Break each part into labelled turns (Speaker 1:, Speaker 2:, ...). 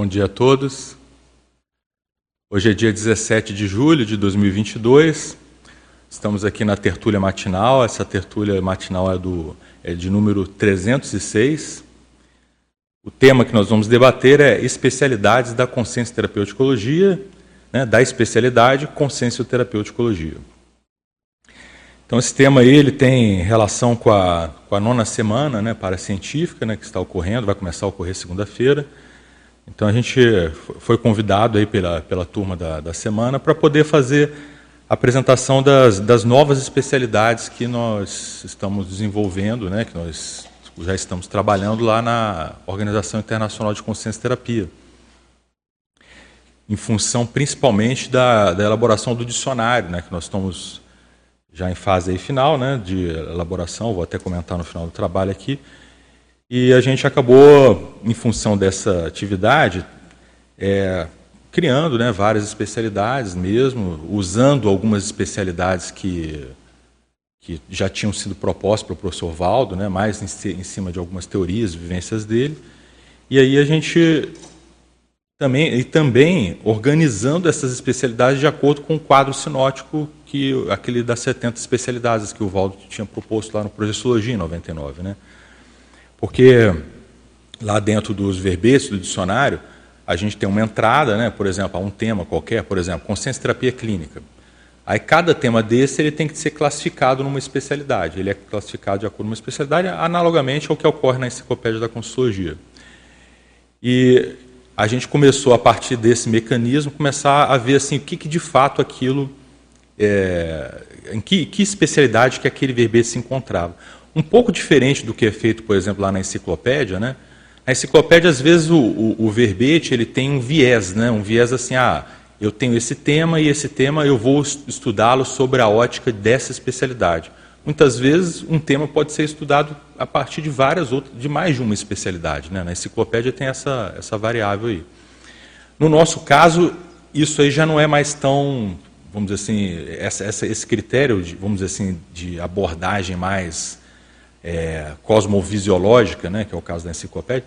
Speaker 1: Bom dia a todos. Hoje é dia 17 de julho de 2022. Estamos aqui na tertúlia matinal. Essa tertúlia matinal é, do, é de número 306. O tema que nós vamos debater é especialidades da consciência terapeuticologia, né, da especialidade consciência terapeuticologia. Então esse tema aí, ele tem relação com a, com a nona semana né, para científica, né, que está ocorrendo, vai começar a ocorrer segunda-feira. Então a gente foi convidado aí pela, pela turma da, da semana para poder fazer a apresentação das, das novas especialidades que nós estamos desenvolvendo, né, que nós já estamos trabalhando lá na Organização Internacional de Consciência Terapia, em função principalmente da, da elaboração do dicionário, né, que nós estamos já em fase aí final né, de elaboração, vou até comentar no final do trabalho aqui, e a gente acabou, em função dessa atividade, é, criando né, várias especialidades mesmo, usando algumas especialidades que, que já tinham sido propostas pelo professor Valdo, né, mais em, em cima de algumas teorias, vivências dele. E aí a gente também, e também organizando essas especialidades de acordo com o quadro sinótico, que aquele das 70 especialidades que o Valdo tinha proposto lá no Projeciologia em 99. Né? Porque lá dentro dos verbetes do dicionário, a gente tem uma entrada, né, por exemplo, a um tema qualquer, por exemplo, consciência terapia clínica. Aí cada tema desse ele tem que ser classificado numa especialidade. Ele é classificado de acordo com uma especialidade, analogamente ao que ocorre na enciclopédia da consultologia. E a gente começou a partir desse mecanismo começar a ver assim o que, que de fato aquilo é, em que, que especialidade que aquele verbete se encontrava um pouco diferente do que é feito, por exemplo, lá na enciclopédia, né? Na enciclopédia, às vezes, o, o, o, verbete ele tem um viés, né? um viés assim, ah, eu tenho esse tema e esse tema eu vou estudá-lo sobre a ótica dessa especialidade. Muitas vezes, um tema pode ser estudado a partir de várias outras, de mais de uma especialidade. Né? Na enciclopédia tem essa, essa variável aí. No nosso caso, isso aí já não é mais tão, vamos dizer assim, essa, essa, esse critério, de, vamos dizer assim, de abordagem mais é, cosmovisiológica, né, que é o caso da enciclopédia,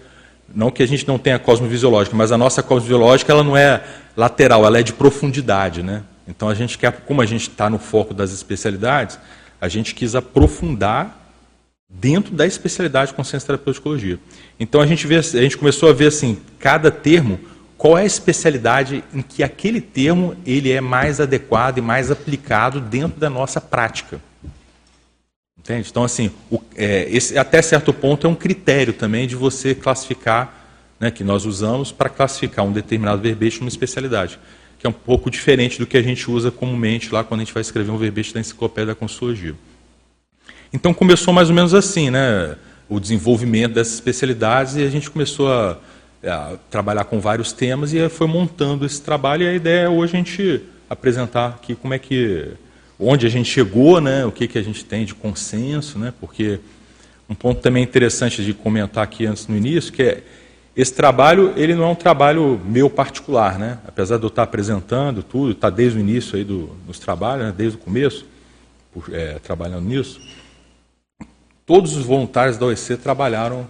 Speaker 1: não que a gente não tenha cosmovisiológica, mas a nossa cosmovisiológica ela não é lateral, ela é de profundidade. Né? Então a gente quer, como a gente está no foco das especialidades, a gente quis aprofundar dentro da especialidade de consciência terapeuticologia. Então a gente, vê, a gente começou a ver assim, cada termo, qual é a especialidade em que aquele termo ele é mais adequado e mais aplicado dentro da nossa prática. Entende? Então, assim, o, é, esse, até certo ponto é um critério também de você classificar, né, que nós usamos para classificar um determinado verbete numa especialidade, que é um pouco diferente do que a gente usa comumente lá quando a gente vai escrever um verbete da enciclopédia da consultologia. Então, começou mais ou menos assim, né, o desenvolvimento dessas especialidades e a gente começou a, a trabalhar com vários temas e foi montando esse trabalho e a ideia é hoje a gente apresentar aqui como é que onde a gente chegou, né, o que, que a gente tem de consenso, né, porque um ponto também interessante de comentar aqui antes no início, que é esse trabalho, ele não é um trabalho meu particular, né, apesar de eu estar apresentando tudo, estar desde o início aí do, dos trabalhos, né, desde o começo, por, é, trabalhando nisso, todos os voluntários da OEC trabalharam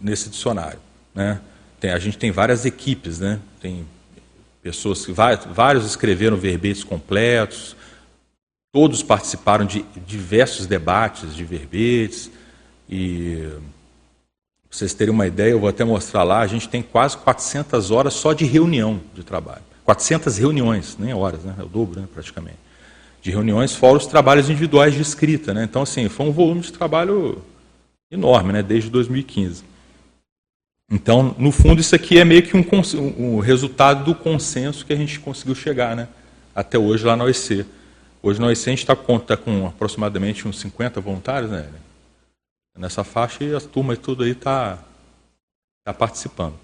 Speaker 1: nesse dicionário, né, tem, a gente tem várias equipes, né, tem pessoas que vários escreveram verbetes completos, Todos participaram de diversos debates de verbetes e para vocês terem uma ideia, eu vou até mostrar lá, a gente tem quase 400 horas só de reunião de trabalho. 400 reuniões, nem horas, né? é o dobro né, praticamente. De reuniões, fora os trabalhos individuais de escrita. Né? Então, assim, foi um volume de trabalho enorme, né, desde 2015. Então, no fundo, isso aqui é meio que um, um, resultado do consenso que a gente conseguiu chegar né, até hoje lá na OEC. Hoje nós a gente está tá com aproximadamente uns 50 voluntários, né? Nessa faixa e as turmas tudo aí está tá participando.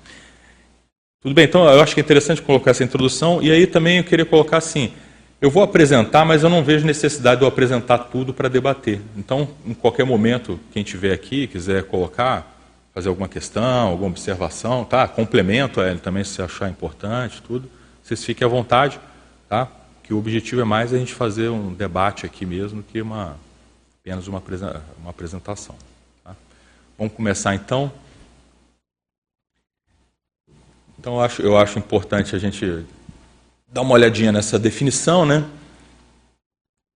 Speaker 1: Tudo bem, então eu acho que é interessante colocar essa introdução e aí também eu queria colocar assim, eu vou apresentar, mas eu não vejo necessidade de eu apresentar tudo para debater. Então, em qualquer momento, quem estiver aqui, quiser colocar, fazer alguma questão, alguma observação, tá? Complemento a ele também se achar importante, tudo. Vocês fiquem à vontade, tá? Que o objetivo é mais a gente fazer um debate aqui mesmo que uma, apenas uma, uma apresentação. Tá? Vamos começar então. Então eu acho, eu acho importante a gente dar uma olhadinha nessa definição, né?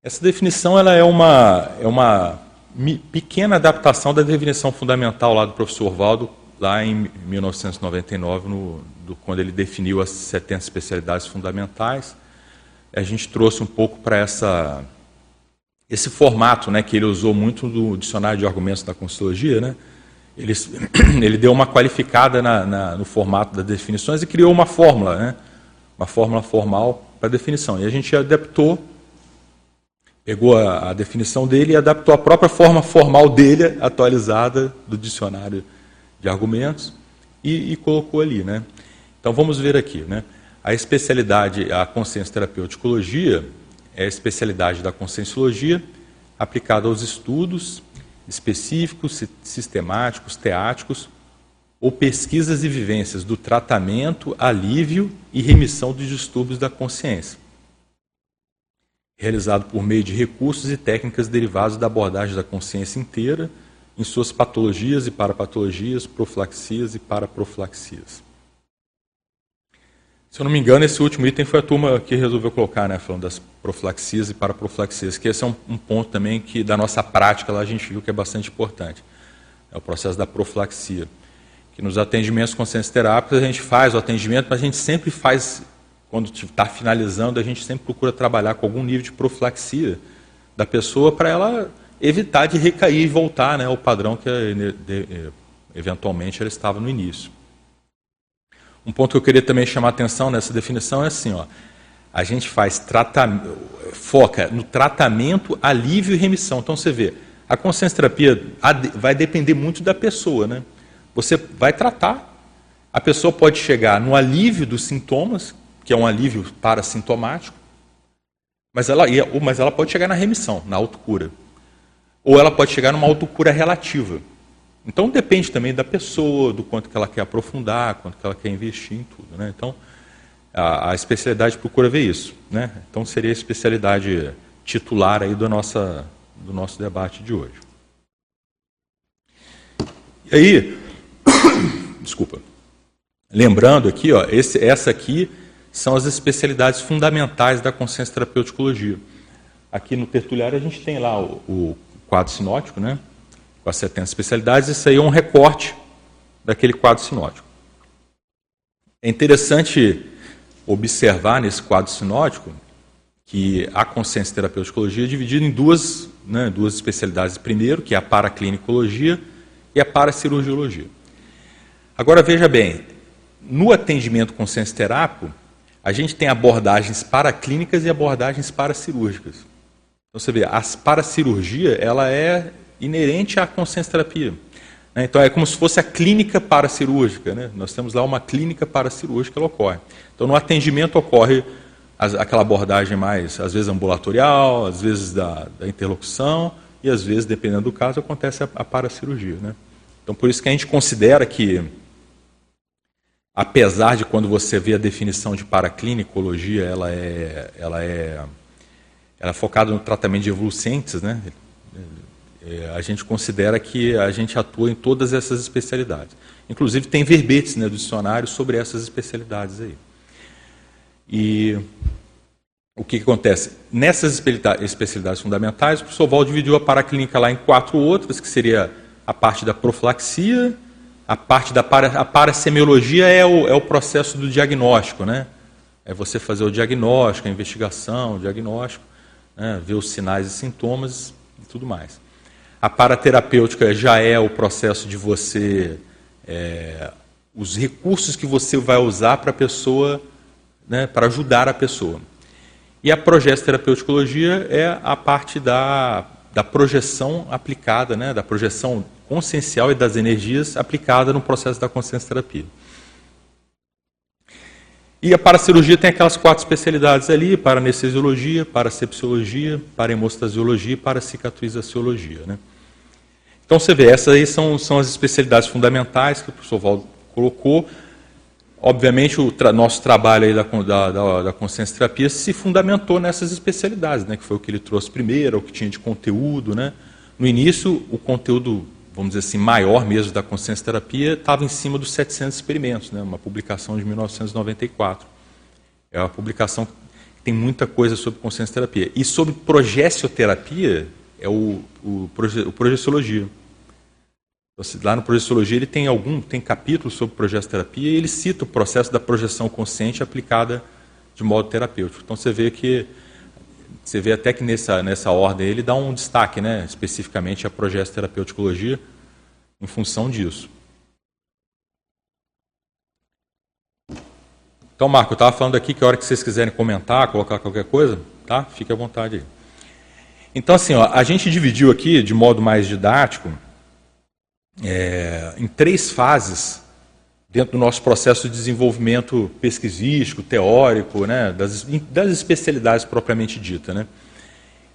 Speaker 1: Essa definição ela é uma, é uma pequena adaptação da definição fundamental lá do professor Valdo, lá em 1999, no, do, quando ele definiu as 70 especialidades fundamentais. A gente trouxe um pouco para essa esse formato, né, que ele usou muito no dicionário de argumentos da Constituiologia, né? Ele, ele deu uma qualificada na, na, no formato das definições e criou uma fórmula, né? Uma fórmula formal para definição. E a gente adaptou pegou a, a, definição dele e adaptou a própria forma formal dele, atualizada do dicionário de argumentos, e, e, colocou ali. Né? Então vamos ver aqui. Né? A especialidade, a consciência terapeuticologia, é a especialidade da conscienciologia aplicada aos estudos específicos, sistemáticos, teáticos, ou pesquisas e vivências do tratamento, alívio e remissão dos distúrbios da consciência realizado por meio de recursos e técnicas derivados da abordagem da consciência inteira em suas patologias e parapatologias, profilaxias e paraprofilaxias. Se eu não me engano, esse último item foi a turma que resolveu colocar, né, falando das profilaxias e paraprofilaxias, que esse é um, um ponto também que da nossa prática lá a gente viu que é bastante importante. É o processo da profilaxia. Que nos atendimentos consciência terápicos a gente faz o atendimento, mas a gente sempre faz quando está finalizando, a gente sempre procura trabalhar com algum nível de profilaxia da pessoa para ela evitar de recair e voltar né, ao padrão que eventualmente ela estava no início. Um ponto que eu queria também chamar a atenção nessa definição é assim, ó, a gente faz foca no tratamento, alívio e remissão. Então você vê, a consciência terapia vai depender muito da pessoa, né? Você vai tratar, a pessoa pode chegar no alívio dos sintomas, que é um alívio parassintomático, mas ela, mas ela pode chegar na remissão, na autocura. Ou ela pode chegar numa autocura relativa. Então depende também da pessoa, do quanto que ela quer aprofundar, quanto que ela quer investir em tudo. Né? Então a, a, especialidade procura ver isso. Né? Então seria a especialidade titular aí do, nossa, do nosso debate de hoje. E aí, desculpa, lembrando aqui, ó, esse, essa aqui são as especialidades fundamentais da consciência terapeuticologia. Aqui no tertuliário a gente tem lá o, o quadro sinótico, né, com as 70 especialidades, isso aí é um recorte daquele quadro sinótico. É interessante observar nesse quadro sinótico que a consciência terapeuticologia é dividida em duas, né, duas especialidades. Primeiro, que é a paraclinicologia e a paracirurgiologia. Agora veja bem, no atendimento consciência terápico, a gente tem abordagens paraclínicas e abordagens paracirúrgicas. Então você vê, a paracirurgia ela é inerente à consciência terapia. Né? Então é como se fosse a clínica paracirúrgica. Né? Nós temos lá uma clínica paracirúrgica, ela ocorre. Então no atendimento ocorre aquela abordagem mais, às vezes ambulatorial, às vezes da, da interlocução, e às vezes, dependendo do caso, acontece a, a paracirurgia. Né? Então por isso que a gente considera que apesar de quando você vê a definição de paraclinicologia, ela é, ela é, ela é focada no tratamento de evolucentes, né? É, a gente considera que a gente atua em todas essas especialidades. Inclusive tem verbetes né, do dicionário sobre essas especialidades aí. E o que, que acontece? Nessas especialidades fundamentais, o professor Val dividiu a paraclínica lá em quatro outras, que seria a parte da profilaxia, a parte da para, a parasemiologia é o, é o processo do diagnóstico, né? É você fazer o diagnóstico, a investigação, o diagnóstico, né? ver os sinais e sintomas e tudo mais. A paraterapêutica já é o processo de você, é, os recursos que você vai usar para a pessoa, né, para ajudar a pessoa. E a progesterapeuticologia é a parte da, da projeção aplicada, né, da projeção consciencial e das energias aplicada no processo da consciência terapia. E a paracirurgia tem aquelas quatro especialidades ali, para anestesiologia, para sepsiologia, para hemostasiologia e para cicatrizaciologia. Né? Então você vê, essas aí são, são as especialidades fundamentais que o professor Valdo colocou. Obviamente, o tra nosso trabalho aí da, da, da, consciência terapia se fundamentou nessas especialidades, né? que foi o que ele trouxe primeiro, o que tinha de conteúdo. Né? No início, o conteúdo vamos dizer assim, maior mesmo da consciência terapia, estava em cima dos 700 experimentos, né? uma publicação de 1994. É uma publicação que tem muita coisa sobre consciência terapia. E sobre progessioterapia, é o, o, o progestiologia. Lá no Progestiologia ele tem algum tem capítulos sobre progessioterapia e ele cita o processo da projeção consciente aplicada de modo terapêutico. Então você vê que você vê até que nessa, nessa ordem ele dá um destaque, né, especificamente a progessoterapeuticologia em função disso. Então, Marco, eu estava falando aqui que a hora que vocês quiserem comentar, colocar qualquer coisa, tá? Fique à vontade aí. Então, assim, ó, a gente dividiu aqui, de modo mais didático, é, em três fases dentro do nosso processo de desenvolvimento pesquisístico, teórico, né, das, das especialidades propriamente dita. Né.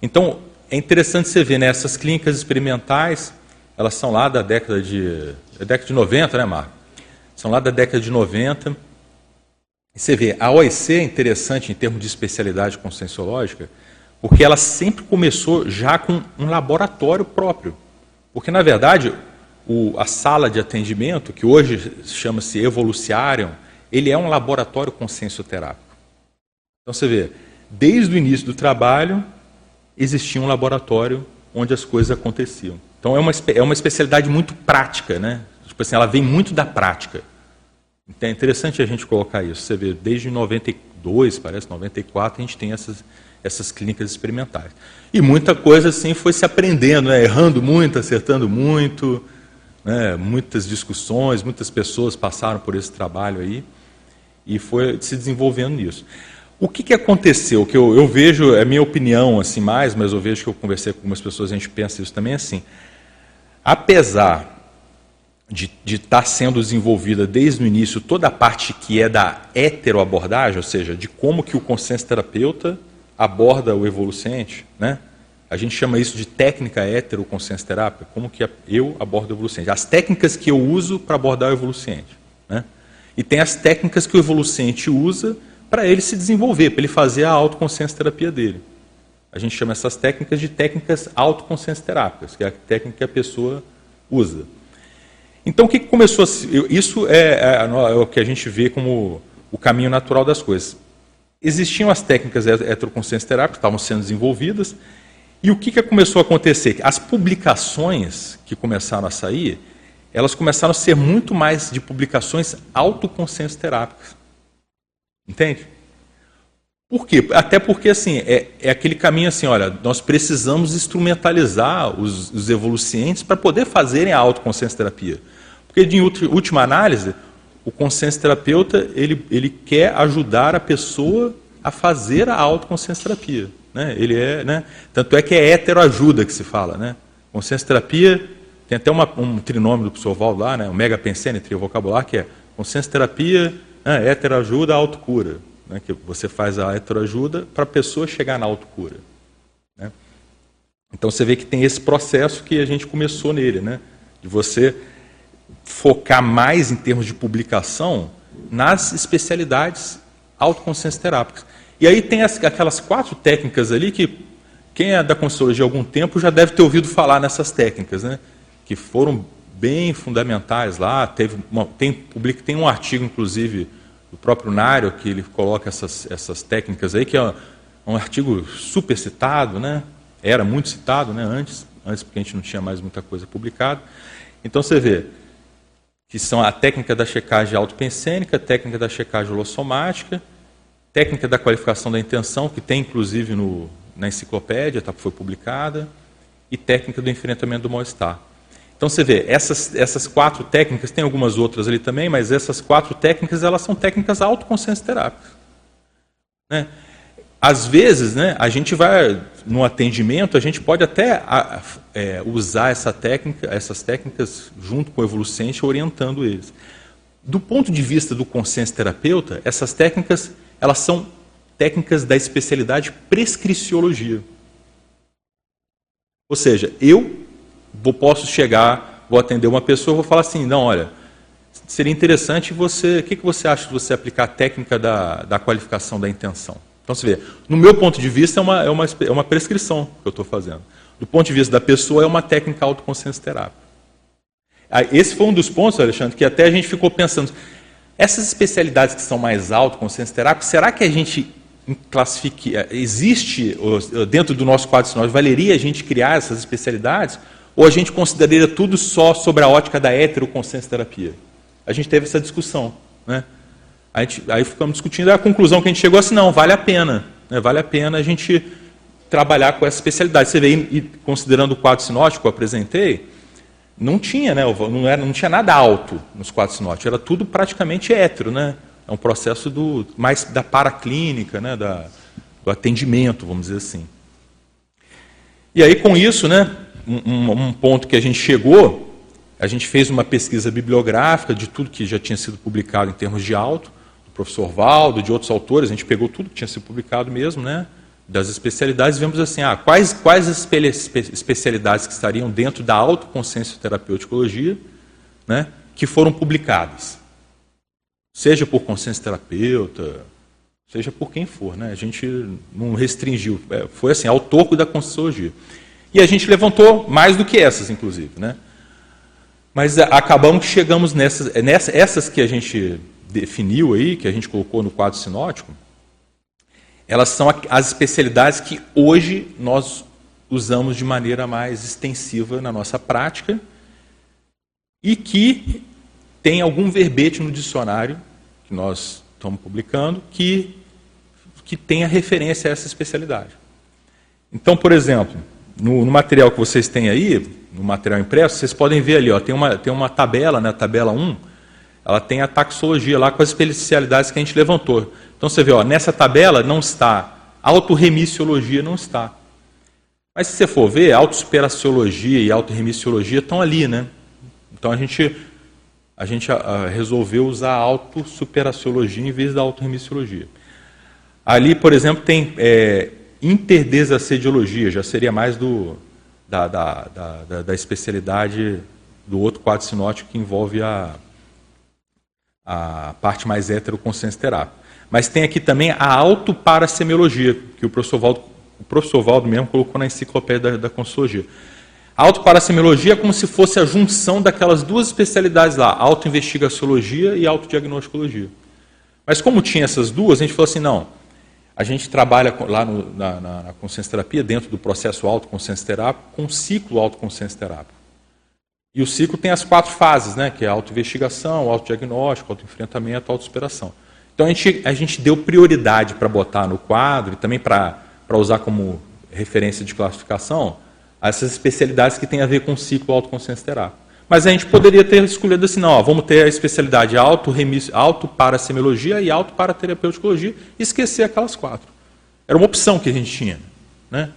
Speaker 1: Então, é interessante você ver nessas né, clínicas experimentais, elas são lá da década de, da década de 90, né, Marco? São lá da década de 90. E você vê, a OIC é interessante em termos de especialidade conscienciológica, porque ela sempre começou já com um laboratório próprio. Porque, na verdade, o, a sala de atendimento, que hoje chama-se Evoluciarium, ele é um laboratório consciencioterápico. Então você vê, desde o início do trabalho, existia um laboratório onde as coisas aconteciam. Então é uma, é uma especialidade muito prática, né? Tipo assim, ela vem muito da prática. Então é interessante a gente colocar isso. Você vê, desde 92, parece, 94, a gente tem essas, essas clínicas experimentais. E muita coisa assim foi se aprendendo, né? errando muito, acertando muito. Né? Muitas discussões, muitas pessoas passaram por esse trabalho aí e foi se desenvolvendo nisso. O que, que aconteceu? Que eu, eu vejo, é minha opinião assim mais, mas eu vejo que eu conversei com algumas pessoas, a gente pensa isso também assim. Apesar de, estar tá sendo desenvolvida desde o início toda a parte que é da heteroabordagem, ou seja, de como que o consenso terapeuta aborda o evolucente, né? A gente chama isso de técnica heteroconsciência-terapia, como que eu abordo o evolucente. As técnicas que eu uso para abordar o evolucente. Né? E tem as técnicas que o evolucente usa para ele se desenvolver, para ele fazer a autoconsciência-terapia dele. A gente chama essas técnicas de técnicas autoconsciência-terápicas, que é a técnica que a pessoa usa. Então, o que começou a... Isso é, é, é o que a gente vê como o caminho natural das coisas. Existiam as técnicas heteroconsciência-terápicas que estavam sendo desenvolvidas, e o que, que começou a acontecer? As publicações que começaram a sair, elas começaram a ser muito mais de publicações autoconsciência terápicas. Entende? Por quê? Até porque assim, é, é aquele caminho assim, olha, nós precisamos instrumentalizar os, os evolucientes para poder fazerem a autoconsciência terapia. Porque, de última análise, o consciência terapeuta ele, ele quer ajudar a pessoa a fazer a autoconsciência terapia. Né? Ele é, né? Tanto é que é heteroajuda que se fala. Né? Consciência terapia, tem até uma, um trinômio do professor Valdo lá, né? o mega pensene, trio vocabular, que é consciência terapia, né? heteroajuda, autocura. Né? Que você faz a heteroajuda para a pessoa chegar na autocura. Né? Então você vê que tem esse processo que a gente começou nele, né? de você focar mais em termos de publicação nas especialidades autoconsciência terápicas. E aí tem as, aquelas quatro técnicas ali que quem é da Consciologia há algum tempo já deve ter ouvido falar nessas técnicas, né? que foram bem fundamentais lá. Teve uma, tem, publica, tem um artigo, inclusive, do próprio Nário, que ele coloca essas, essas técnicas aí, que é um artigo super citado, né? era muito citado né? antes, antes porque a gente não tinha mais muita coisa publicada. Então você vê que são a técnica da checagem autopensênica, a técnica da checagem holossomática, técnica da qualificação da intenção, que tem inclusive no, na enciclopédia, tá, foi publicada, e técnica do enfrentamento do mal-estar. Então você vê, essas, essas quatro técnicas, tem algumas outras ali também, mas essas quatro técnicas, elas são técnicas autoconsciência terápicas. Né? Às vezes, né, a gente vai, no atendimento, a gente pode até é, usar essa técnica, essas técnicas junto com o evolucente, orientando eles. Do ponto de vista do consciência terapeuta, essas técnicas elas são técnicas da especialidade prescriciologia. Ou seja, eu vou, posso chegar, vou atender uma pessoa, vou falar assim, não, olha, seria interessante você, o que, que você acha de você aplicar a técnica da, da qualificação da intenção? Então você vê, no meu ponto de vista é uma, é uma, é uma prescrição que eu estou fazendo. Do ponto de vista da pessoa é uma técnica autoconsciência terápica. esse foi um dos pontos, Alexandre, que até a gente ficou pensando. Essas especialidades que são mais altas, com ciência terápica, será que a gente classifique, eh, existe dentro do nosso quadro sinótico, valeria a gente criar essas especialidades? Ou a gente consideraria tudo só sobre a ótica da heteroconsciência terapia? A gente teve essa discussão. Né? Gente, aí ficamos discutindo, a conclusão que a gente chegou assim, não, vale a pena. Né? Vale a pena a gente trabalhar com essa especialidade. Você vê, e, considerando o quadro sinótico que eu apresentei, não tinha, né, não, era, não tinha nada alto nos quadros sinóticos, era tudo praticamente hétero. Né? É um processo do, mais da paraclínica, né, da, do atendimento, vamos dizer assim. E aí, com isso, né, um, um ponto que a gente chegou, a gente fez uma pesquisa bibliográfica de tudo que já tinha sido publicado em termos de alto, do professor Valdo, de outros autores, a gente pegou tudo que tinha sido publicado mesmo, né, das especialidades, vemos assim, ah, quais, quais as especialidades que estariam dentro da autoconsciência terapeuticologia, né, que foram publicadas. Seja por consciência terapeuta, seja por quem for, né? A gente não restringiu, é, foi assim, ao toco da conscienciologia. E a gente levantou mais do que essas, inclusive, né? Mas acabamos que chegamos nessas, nessas essas que a gente definiu aí, que a gente colocou no quadro sinótico, elas são as especialidades que hoje nós usamos de maneira mais extensiva na nossa prática e que tem algum verbete no dicionário que nós estamos publicando que, que tenha referência a essa especialidade. Então, por exemplo, no, no, material que vocês têm aí, no material impresso, vocês podem ver ali, ó, tem, uma, tem uma tabela, né, tabela 1, ela tem a taxologia lá com as especialidades que a gente levantou. Então você vê, ó, nessa tabela não está, autorremissiologia não está. Mas se você for ver, autossuperaciologia e autorremissiologia estão ali, né? Então a gente, a gente a, ah, a, resolveu usar a autossuperaciologia em vez da autorremissiologia. Ali, por exemplo, tem é, interdesacediologia, já seria mais do, da, da, da, da, especialidade do outro quadro sinótico que envolve a, a parte mais heteroconsciência terápica. Mas tem aqui também a autoparasemiologia, que o professor Valdo, o professor Valdo mesmo colocou na enciclopédia da, da Consciologia. A autoparasemiologia é como se fosse a junção daquelas duas especialidades lá, autoinvestigaciologia e autodiagnosticologia. Mas como tinha essas duas, a gente falou assim, não, a gente trabalha lá no, na, na, na consciência terapia, dentro do processo autoconsciência terápico, com ciclo autoconsciência terápico. E o ciclo tem as quatro fases, né, que é autoinvestigação, autodiagnóstico, autoenfrentamento, autossuperação. Então a gente, a gente deu prioridade para botar no quadro e também para usar como referência de classificação essas especialidades que têm a ver com o ciclo autoconsciência terápico. Mas a gente poderia ter escolhido assim, não, ó, vamos ter a especialidade auto, auto para e auto para terapeuticologia e esquecer aquelas quatro. Era uma opção que a gente tinha. Né?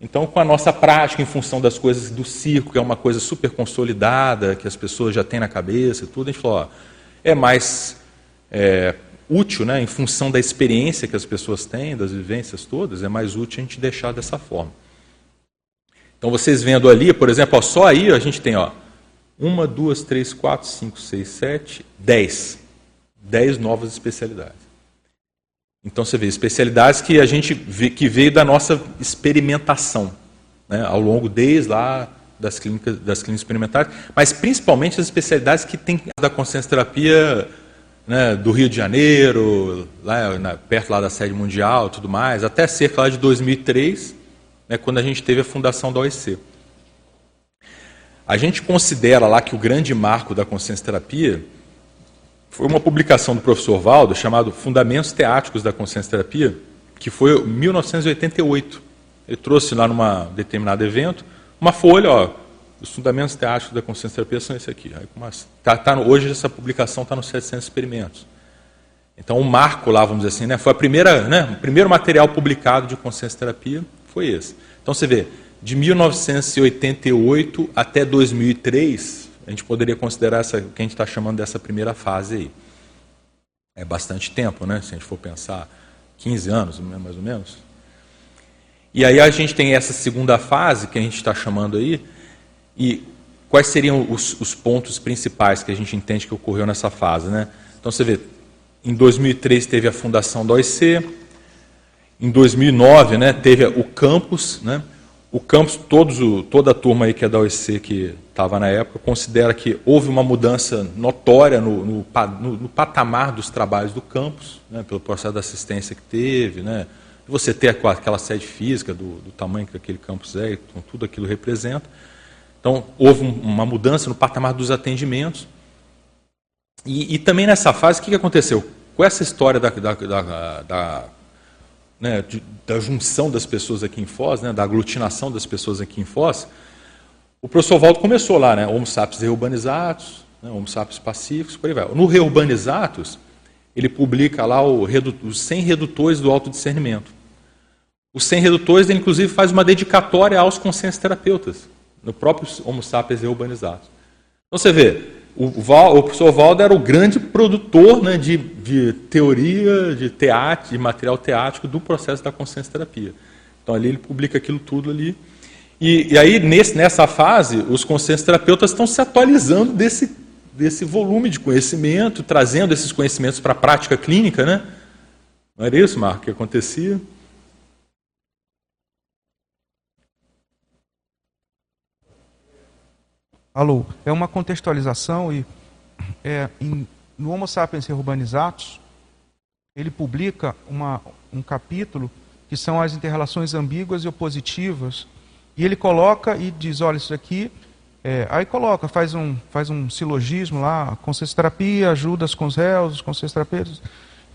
Speaker 1: Então, com a nossa prática, em função das coisas do circo, que é uma coisa super consolidada, que as pessoas já têm na cabeça e tudo, a gente falou, ó, é mais é, útil, né, em função da experiência que as pessoas têm, das vivências todas, é mais útil a gente deixar dessa forma. Então, vocês vendo ali, por exemplo, ó, só aí a gente tem ó, uma, duas, três, quatro, cinco, seis, sete, dez. Dez novas especialidades. Então você vê especialidades que a gente vê, que veio da nossa experimentação, né, ao longo desde lá das clínicas, das clínicas experimentais, mas principalmente as especialidades que tem da consciência terapia né, do Rio de Janeiro, lá, na, perto lá da sede mundial, tudo mais, até cerca lá de 2003, né, quando a gente teve a fundação da OEC. A gente considera lá que o grande marco da consciência terapia foi uma publicação do professor Valdo chamado Fundamentos Teáticos da Consciência Terapia, que foi em 1988. Ele trouxe lá num determinado evento uma folha, ó, os fundamentos teáticos da consciência terapia são esse aqui. Tá, tá no, hoje essa publicação está nos 700 experimentos. Então o marco lá, vamos dizer assim, né, foi a primeira, né, o primeiro material publicado de consciência terapia foi esse. Então você vê, de 1988 até 2003, a gente poderia considerar essa, o que a gente está chamando dessa primeira fase aí. É bastante tempo, né? Se a gente for pensar, 15 anos, mais ou menos. E aí a gente tem essa segunda fase que a gente está chamando aí, e quais seriam os, os, pontos principais que a gente entende que ocorreu nessa fase, né? Então você vê, em 2003 teve a fundação da OIC, em 2009 né, teve o campus, né? O campus, todos, toda a turma aí que é da OEC que estava na época, considera que houve uma mudança notória no, no, no, no patamar dos trabalhos do campus, né, pelo processo de assistência que teve, né, você ter aquela sede física do, do tamanho que aquele campus é, então tudo aquilo representa. Então, houve uma mudança no patamar dos atendimentos. E, e também nessa fase, o que aconteceu? Com essa história da, da, da, da né, de, da junção das pessoas aqui em Foz, né, da aglutinação das pessoas aqui em Foz, o professor Valdo começou lá, né, Homo sapiens reurbanizados, né, Homo sapiens pacíficos, por aí vai. No Reurbanizados, ele publica lá o, os 100 redutores do autodiscernimento. Os 100 redutores, ele inclusive faz uma dedicatória aos consensos terapeutas, no próprio Homo sapiens reurbanizados. Então você vê, o, Val, o professor Valdo era o grande produtor né, de, de, teoria, de teatro, de material teático do processo da consciência terapia. Então ali ele publica aquilo tudo ali. E, e aí, nesse, nessa fase, os consciências terapeutas estão se atualizando desse, desse volume de conhecimento, trazendo esses conhecimentos para a prática clínica, né? Não era isso, Marco, que acontecia?
Speaker 2: Alô, é uma contextualização e é, em, no Homo sapiens urbanizados ele publica uma, um capítulo que são as interrelações ambíguas e opositivas e ele coloca e diz, olha isso aqui, é, aí coloca, faz um, faz um silogismo lá, terapia ajuda com os réus, os consensoterapeutas,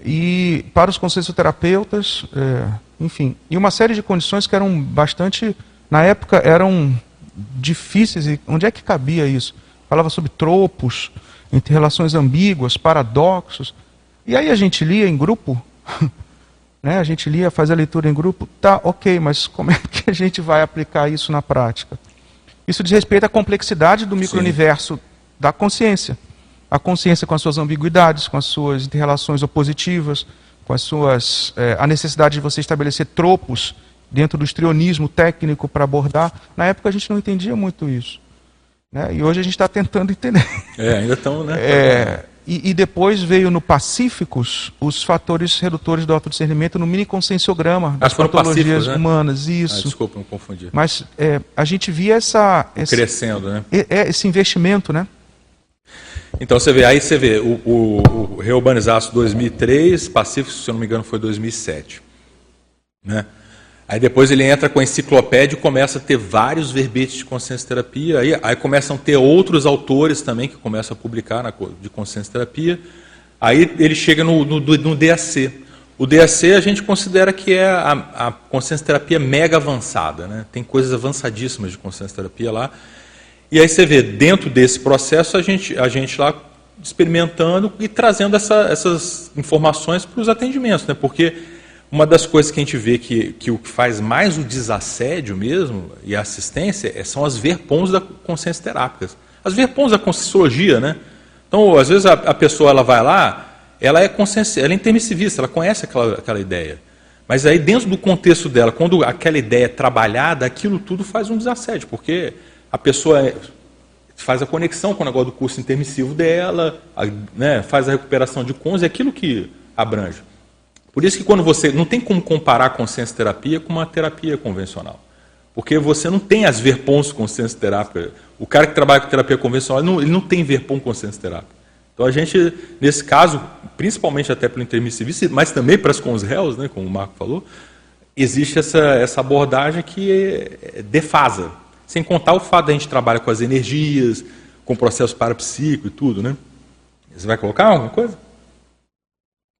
Speaker 2: e para os consensoterapeutas, é, enfim, e uma série de condições que eram bastante, na época eram difíceis. E onde é que cabia isso? Falava sobre tropos, entre relações ambíguas, paradoxos. E aí a gente lia em grupo, né? a gente lia, fazia a leitura em grupo. Tá, ok, mas como é que a gente vai aplicar isso na prática? Isso diz respeito à complexidade do micro-universo da consciência. A consciência com as suas ambiguidades, com as suas interrelações opositivas, com as suas, é, a necessidade de você estabelecer tropos dentro do estrionismo técnico para abordar. Na época a gente não entendia muito isso. Né? E hoje a gente está tentando entender.
Speaker 1: É, ainda estão, né?
Speaker 2: É, e, e, depois veio no Pacíficos os fatores redutores do autodiscernimento no mini consensograma das patologias né? humanas. Isso. Ah,
Speaker 1: desculpa, me confundi.
Speaker 2: Mas é, a gente via essa.
Speaker 1: Esse, Crescendo, né?
Speaker 2: É, esse investimento, né?
Speaker 1: Então você vê, aí você vê o, o, o Reurbanizaço 2003, Pacíficos, se eu não me engano, foi 2007. Né? Aí depois ele entra com a enciclopédia e começa a ter vários verbetes de consciência terapia. Aí, aí começam a ter outros autores também que começam a publicar na, de consciência terapia. Aí ele chega no, no, no, DAC. O DAC a gente considera que é a, a consciência terapia mega avançada. Né? Tem coisas avançadíssimas de consciência terapia lá. E aí você vê, dentro desse processo, a gente, a gente lá experimentando e trazendo essa, essas informações para os atendimentos. Né? Porque uma das coisas que a gente vê que, que o que faz mais o desassédio mesmo e a assistência é, são as verpons da consciência terápicas. As verpons da conscienciologia, né? Então, às vezes a, a, pessoa ela vai lá, ela é consciência, ela é intermissivista, ela conhece aquela, aquela ideia. Mas aí dentro do contexto dela, quando aquela ideia é trabalhada, aquilo tudo faz um desassédio, porque a pessoa é, faz a conexão com o negócio do curso intermissivo dela, a, né, faz a recuperação de cons, é aquilo que abrange. Por isso que quando você não tem como comparar a consciência terapia com uma terapia convencional. Porque você não tem as verpons consciência terapia. O cara que trabalha com terapia convencional, ele não, ele não tem verpom consciência terapia. Então a gente, nesse caso, principalmente até pelo intermissivista, mas também para as com os réus, né, como o Marco falou, existe essa, essa abordagem que é, é defasa. Sem contar o fato de a gente trabalhar com as energias, com o processo parapsíquico e tudo, né? Você vai colocar alguma coisa?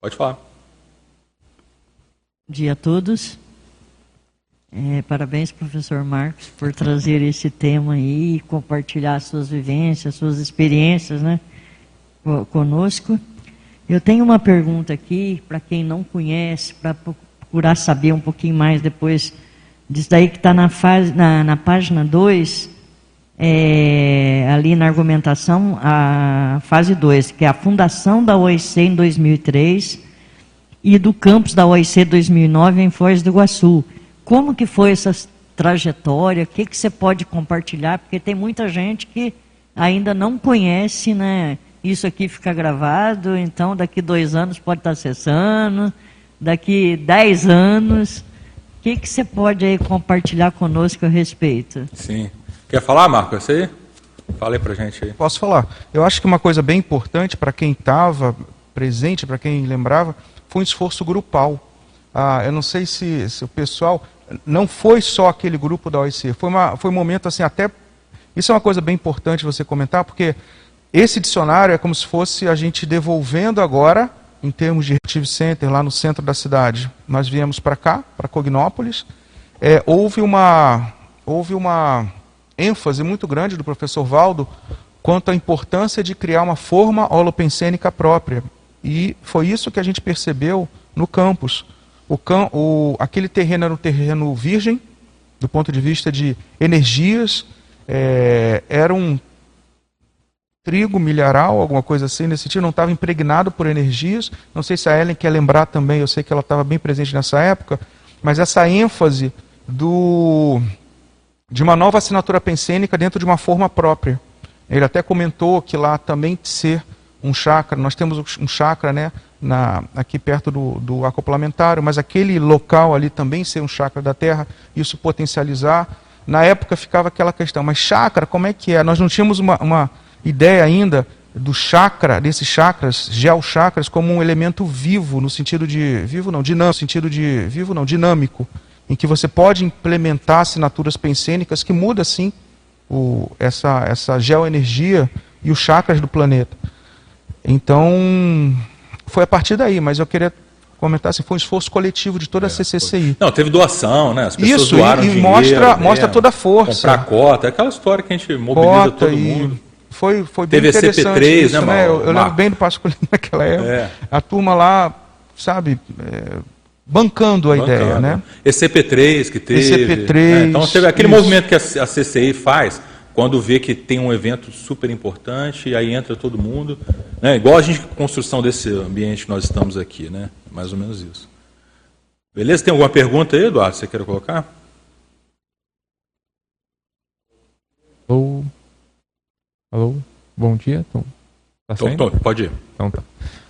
Speaker 1: Pode falar.
Speaker 3: Bom dia a todos. É, parabéns, professor Marcos, por trazer esse tema aí, compartilhar suas vivências, suas experiências, né, conosco. Eu tenho uma pergunta aqui para quem não conhece, para procurar saber um pouquinho mais depois disso daí que está na, na, na, página 2, é, ali na argumentação, a fase 2, que é a fundação da OIC em 2003 e do campus da OIC 2009 em Foz do Iguaçu. Como que foi essa trajetória? O que, que você pode compartilhar? Porque tem muita gente que ainda não conhece, né? Isso aqui fica gravado, então daqui dois anos pode estar acessando, daqui dez anos. que, que você pode aí compartilhar conosco a respeito?
Speaker 1: Sim. Quer falar, Marco? Esse aí? Fala aí pra gente aí.
Speaker 2: Posso falar. Eu acho que uma coisa bem importante para quem estava presente, para quem lembrava, foi um esforço grupal. Ah, eu não sei se, se, o pessoal. Não foi só aquele grupo da OIC, foi, uma, foi um momento assim, até. Isso é uma coisa bem importante você comentar, porque esse dicionário é como se fosse a gente devolvendo agora, em termos de Retive Center, lá no centro da cidade. Nós viemos para cá, para Cognópolis. É, houve uma. Houve uma ênfase muito grande do professor Valdo quanto à importância de criar uma forma holopensênica própria. E foi isso que a gente percebeu no campus. O, o, aquele terreno era um terreno virgem, do ponto de vista de energias, é, era um trigo milharal, alguma coisa assim nesse sentido, não estava impregnado por energias. Não sei se a Ellen quer lembrar também, eu sei que ela estava bem presente nessa época, mas essa ênfase do de uma nova assinatura pensênica dentro de uma forma própria. Ele até comentou que lá também ser um chakra, nós temos um chakra né, na, aqui perto do, do acoplamentário, mas aquele local ali também ser um chakra da Terra, isso potencializar. Na época ficava aquela questão, mas chakra, como é que é? Nós não tínhamos uma, uma ideia ainda do chakra, desses chakras, geochakras, como um elemento vivo, no sentido de. vivo não, dinâmico, no sentido de. vivo não, dinâmico em que você pode implementar assinaturas pensênicas que muda sim o, essa, essa geoenergia e os chakras do planeta. Então, foi a partir daí, mas eu queria comentar assim, foi um esforço coletivo de toda a CCCI.
Speaker 1: Não, teve doação, né?
Speaker 2: As pessoas Isso, doaram e, e dinheiro, mostra, mostra toda a força.
Speaker 1: Comprar cota, aquela história que a gente mobiliza cota todo mundo.
Speaker 2: Foi, foi bem teve interessante CP3, isso, né? né? Eu, eu lembro bem do Pascolino naquela época. É. A turma lá, sabe, é, bancando a bancando. ideia, né?
Speaker 1: ECP3 que teve.
Speaker 2: ECP3. Né?
Speaker 1: Então teve aquele isso. movimento que a, a CCI faz quando vê que tem um evento super importante e aí entra todo mundo, né? Igual a gente construção desse ambiente que nós estamos aqui, né? Mais ou menos isso. Beleza? Tem alguma pergunta aí, Eduardo? Você quer colocar?
Speaker 4: Alô? Alô? Bom dia, Tom.
Speaker 1: Tá tom, tom, pode ir.
Speaker 4: Então tá.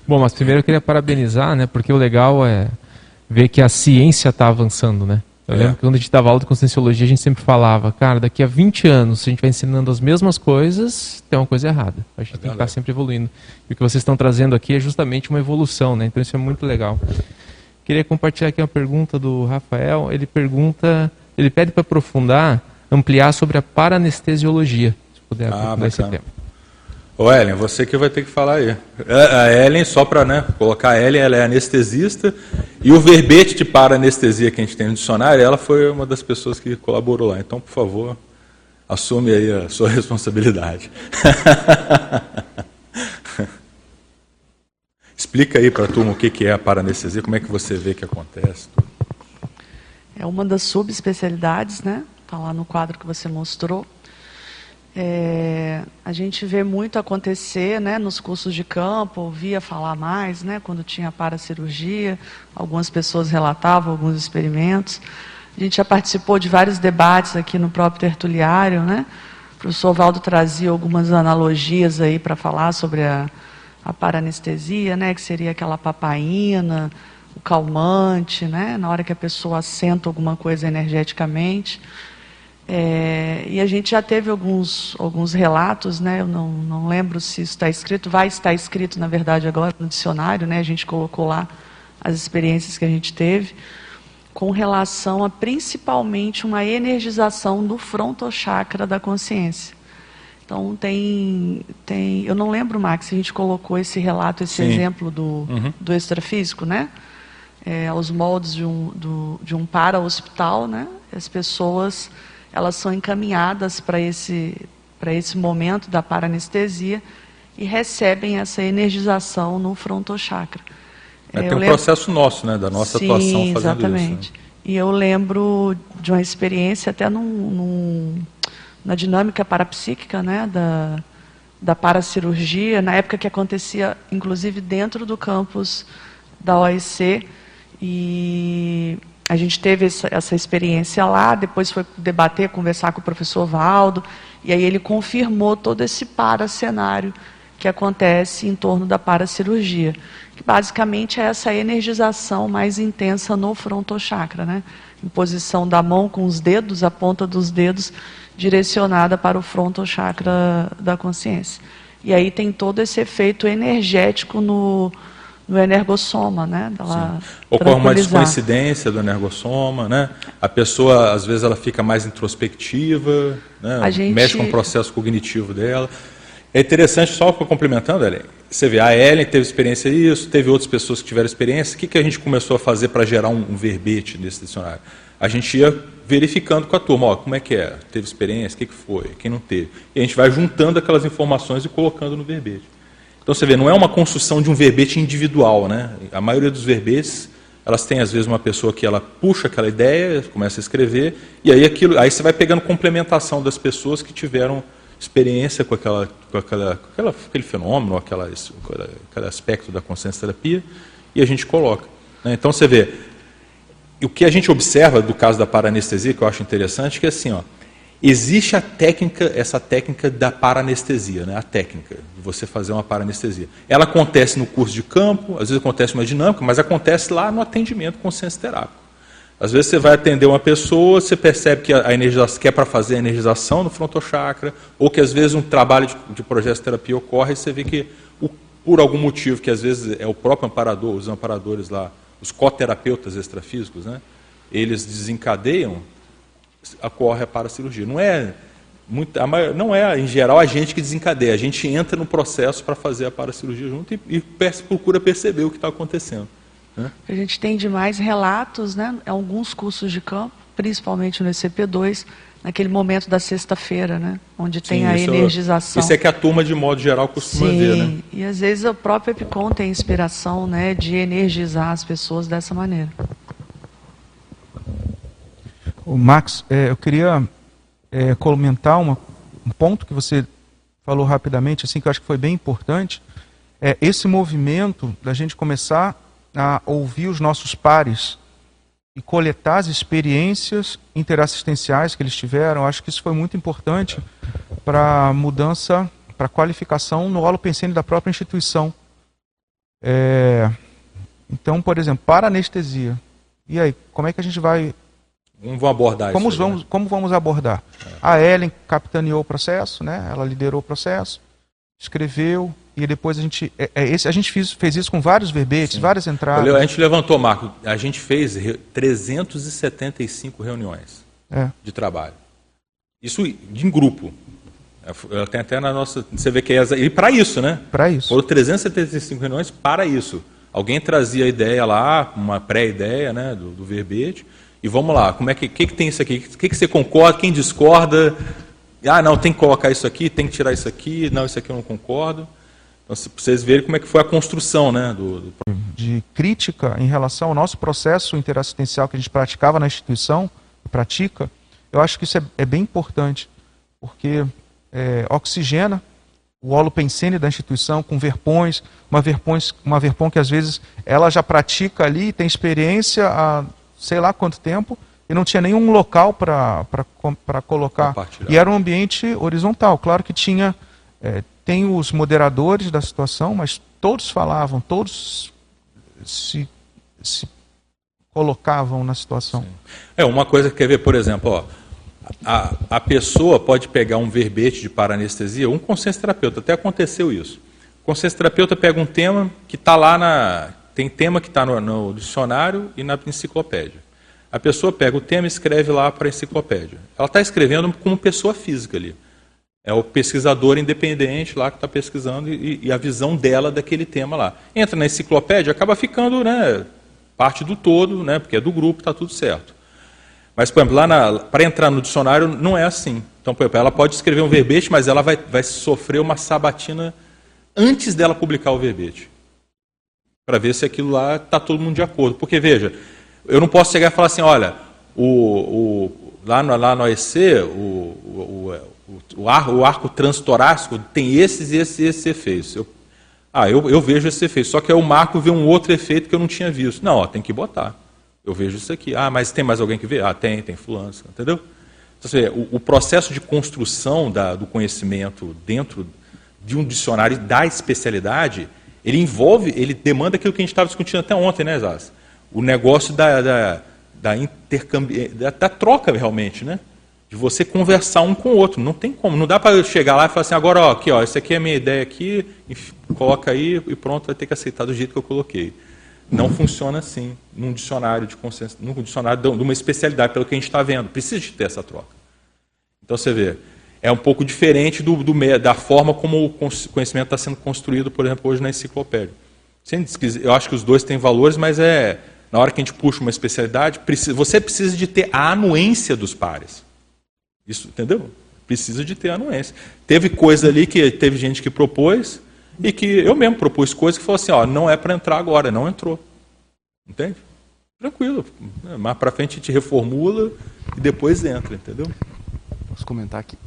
Speaker 4: Bom, mas primeiro eu queria parabenizar, né? Porque o legal é ver que a ciência está avançando, né? Eu é. lembro que quando a gente dava aula de conscienciologia, a gente sempre falava, cara, daqui a 20 anos, se a gente vai ensinando as mesmas coisas, tem uma coisa errada. A gente é tem que estar sempre evoluindo. E o que vocês estão trazendo aqui é justamente uma evolução, né? Então isso é muito legal. Queria compartilhar aqui uma pergunta do Rafael. Ele pergunta, ele pede para aprofundar, ampliar sobre a paranestesiologia. Se puder
Speaker 1: ah, aprofundar esse tema. Ô Ellen, você que vai ter que falar aí. É, a Ellen, só para né, colocar a Ellen, ela é anestesista, e o verbete de para-anestesia que a gente tem no dicionário, ela foi uma das pessoas que colaborou lá. Então, por favor, assume aí a sua responsabilidade. Explica aí para a turma o que é a paranestesia, como é que você vê que acontece.
Speaker 5: É uma das subespecialidades, né? Está lá no quadro que você mostrou. É, a gente vê muito acontecer né, nos cursos de campo, ouvia falar mais né, quando tinha paracirurgia, algumas pessoas relatavam alguns experimentos. A gente já participou de vários debates aqui no próprio tertuliário, né? O professor Valdo trazia algumas analogias aí para falar sobre a, a paranestesia, né? Que seria aquela papaina, o calmante, né? Na hora que a pessoa assenta alguma coisa energeticamente. É, e a gente já teve alguns, alguns relatos, né? eu não, não lembro se isso está escrito, vai estar escrito, na verdade, agora no dicionário, né? a gente colocou lá as experiências que a gente teve, com relação a principalmente uma energização do frontochakra da consciência. Então tem, tem, eu não lembro, Max, se a gente colocou esse relato, esse Sim. exemplo do, uhum. do extrafísico, né? É, aos moldes de um, do, de um para-hospital, né? As pessoas elas são encaminhadas para esse, para esse momento da paranestesia e recebem essa energização no frontochakra.
Speaker 1: É, tem um lembro... processo nosso, né, da nossa
Speaker 5: Sim,
Speaker 1: atuação fazendo
Speaker 5: exatamente.
Speaker 1: isso. Né?
Speaker 5: E eu lembro de uma experiência até num, num, na dinâmica parapsíquica, né, da, da paracirurgia, na época que acontecia, inclusive, dentro do campus da OIC, e a gente teve essa, experiência lá, depois foi debater, conversar com o professor Valdo, e aí ele confirmou todo esse para-cenário que acontece em torno da paracirurgia, que basicamente é essa energização mais intensa no frontochakra, né? Em posição da mão com os dedos, a ponta dos dedos direcionada para o frontochakra da consciência. E aí tem todo esse efeito energético no, no energossoma, né?
Speaker 1: Dela Ocorre uma descoincidência do energossoma, né? A pessoa, às vezes, ela fica mais introspectiva, né? Gente... mexe com o processo cognitivo dela. É interessante, só complementando, Ellen, você vê, a Ellen teve experiência nisso, teve outras pessoas que tiveram experiência. O que, que a gente começou a fazer para gerar um, um verbete nesse dicionário? A gente ia verificando com a turma, ó, como é que é? Teve experiência? O que, que foi? Quem não teve? E a gente vai juntando aquelas informações e colocando no verbete. Então você vê, não é uma construção de um verbete individual, né? A maioria dos verbetes, elas têm às vezes uma pessoa que ela puxa aquela ideia, começa a escrever, e aí aquilo, aí você vai pegando complementação das pessoas que tiveram experiência com aquela, com aquela, com aquela aquele fenômeno, aquela, aquele aspecto da consciência terapia, e a gente coloca. Né? Então você vê, o que a gente observa do caso da paranestesia, que eu acho interessante, que é assim, ó, existe a técnica, essa técnica da paranestesia, né? a técnica de você fazer uma paranestesia. Ela acontece no curso de campo, às vezes acontece uma dinâmica, mas acontece lá no atendimento consciência terápico. Às vezes você vai atender uma pessoa, você percebe que a energização, que é para fazer a energização no frontochakra, ou que às vezes um trabalho de, de projeto de terapia ocorre e você vê que, o, por algum motivo, que às vezes é o próprio amparador, os amparadores lá, os coterapeutas extrafísicos, né, eles desencadeiam, ocorre a paracirurgia. Não é, muito, maior, não é, em geral, a gente que desencadeia, a gente entra no processo para fazer a paracirurgia junto e, e procura perceber o que está acontecendo. Né?
Speaker 5: A gente tem demais relatos, né, alguns cursos de campo, principalmente no ECP2, naquele momento da sexta-feira, né? Onde tem Sim, a é energização.
Speaker 1: Isso é que a turma, de modo geral, costuma
Speaker 5: Sim,
Speaker 1: ver, né?
Speaker 5: E às vezes o próprio EPICOM tem inspiração né, de energizar as pessoas dessa maneira.
Speaker 2: O Max, é, eu queria é, comentar uma, um ponto que você falou rapidamente, assim, que eu acho que foi bem importante. É esse movimento da gente começar a ouvir os nossos pares e coletar as experiências interassistenciais que eles tiveram. Acho que isso foi muito importante para a mudança, para a qualificação no holopensene da própria instituição. É... Então, por exemplo, para anestesia. E aí, como é que a gente vai.
Speaker 1: Como vamos abordar
Speaker 2: como isso? Vamos, né? Como vamos abordar? É. A Ellen capitaneou o processo, né? ela liderou o processo, escreveu, e depois a gente. É, é esse, a gente fez, fez isso com vários verbetes, Sim. várias entradas.
Speaker 1: A gente levantou, Marco, a gente fez 375 reuniões é. de trabalho. Isso em grupo. É, tem até na nossa. Você vê que é. E para isso, né?
Speaker 2: Para isso.
Speaker 1: Foram 375 reuniões para isso. Alguém trazia a ideia lá, uma pré-ideia né, do, do, verbete, e vamos lá, como é que, que, que tem isso aqui? O que, que você concorda, quem discorda? Ah, não, tem que colocar isso aqui, tem que tirar isso aqui, não, isso aqui eu não concordo. Então, vocês verem como é que foi a construção né, do, do...
Speaker 2: De crítica em relação ao nosso processo interassistencial que a gente praticava na instituição, pratica, eu acho que isso é, é bem importante, porque é, oxigena o holopensene da instituição com verpões, uma verpões, uma verpão que às vezes ela já pratica ali, tem experiência há sei lá quanto tempo, e não tinha nenhum local para colocar. E era um ambiente horizontal. Claro que tinha é, tem os moderadores da situação, mas todos falavam, todos se, se colocavam na situação. Sim.
Speaker 1: É uma coisa que quer ver, por exemplo, ó, a, a pessoa pode pegar um verbete de paranestesia, um consenso terapeuta, até aconteceu isso. O consenso terapeuta pega um tema que está lá na. Tem tema que está no, no dicionário e na enciclopédia. A pessoa pega o tema e escreve lá para a enciclopédia. Ela está escrevendo como pessoa física ali. É o pesquisador independente lá que está pesquisando e, e, a visão dela daquele tema lá. Entra na enciclopédia, acaba ficando né, parte do todo, né, porque é do grupo, está tudo certo. Mas, por exemplo, lá para entrar no dicionário não é assim. Então, por exemplo, ela pode escrever um verbete, mas ela vai, vai sofrer uma sabatina antes dela publicar o verbete. Para ver se aquilo lá está todo mundo de acordo. Porque, veja, eu não posso chegar e falar assim, olha, o, o, lá, no, lá no OEC, o, o, o, ar, o arco transtorácico tem esses e esses, esses efeitos. Eu, ah, eu, eu vejo esse efeito, só que aí o Marco vê um outro efeito que eu não tinha visto. Não, ó, tem que botar. Eu vejo isso aqui. Ah, mas tem mais alguém que vê? Ah, tem, tem fulano, entendeu? Então, o, o processo de construção da, do conhecimento dentro de um dicionário da especialidade, ele envolve, ele demanda aquilo que a gente estava discutindo até ontem, né, Zaz? O negócio da, da, da, intercambi... da, da troca realmente, né? De você conversar um com o outro. Não tem como. Não dá para chegar lá e falar assim, agora, ó, aqui, ó, essa aqui é a minha ideia aqui, coloca aí e pronto, vai ter que aceitar do jeito que eu coloquei. Não funciona assim num dicionário de consenso, num dicionário de uma especialidade, pelo que a gente está vendo. Precisa de ter essa troca. Então você vê, é um pouco diferente do, do da forma como o conhecimento está sendo construído, por exemplo, hoje na enciclopédia. Eu acho que os dois têm valores, mas é na hora que a gente puxa uma especialidade, você precisa de ter a anuência dos pares. Isso, entendeu? Precisa de ter a anuência. Teve coisa ali que teve gente que propôs e que eu mesmo propus coisa que falou assim, ó, não é para entrar agora, não entrou. Entende? Tranquilo. Mais para frente a gente reformula e depois entra, entendeu?
Speaker 6: Posso comentar aqui?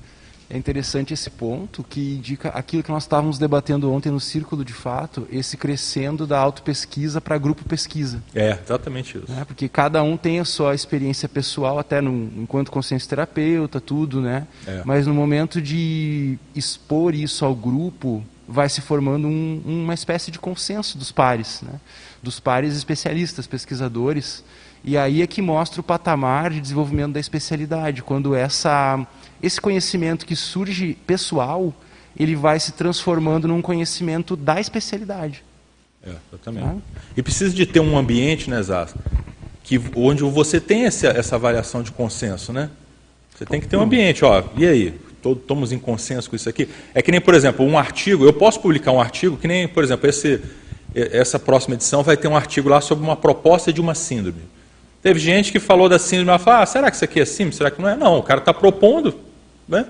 Speaker 6: É interessante esse ponto que indica aquilo que nós estávamos debatendo ontem no Círculo de Fato, esse crescendo da autopesquisa para grupo pesquisa.
Speaker 1: É, exatamente isso.
Speaker 6: Né? Porque cada um tem a sua experiência pessoal, até no, enquanto consciência terapeuta, tudo, né? É. Mas no momento de expor isso ao grupo, vai se formando um, uma espécie de consenso dos pares, né? dos pares especialistas, pesquisadores. E aí é que mostra o patamar de desenvolvimento da especialidade, quando essa esse conhecimento que surge pessoal, ele vai se transformando num conhecimento da especialidade.
Speaker 1: É, exatamente. Ah? E precisa de ter um ambiente, né, Zaz, que onde você tem essa, essa avaliação de consenso, né? Você tem que ter um ambiente, ó, e aí? Estamos em consenso com isso aqui? É que nem, por exemplo, um artigo, eu posso publicar um artigo, que nem, por exemplo, esse, essa próxima edição vai ter um artigo lá sobre uma proposta de uma síndrome. Teve gente que falou da síndrome, ela falou, ah, será que isso aqui é síndrome? Será que não é? Não, o cara está propondo, né?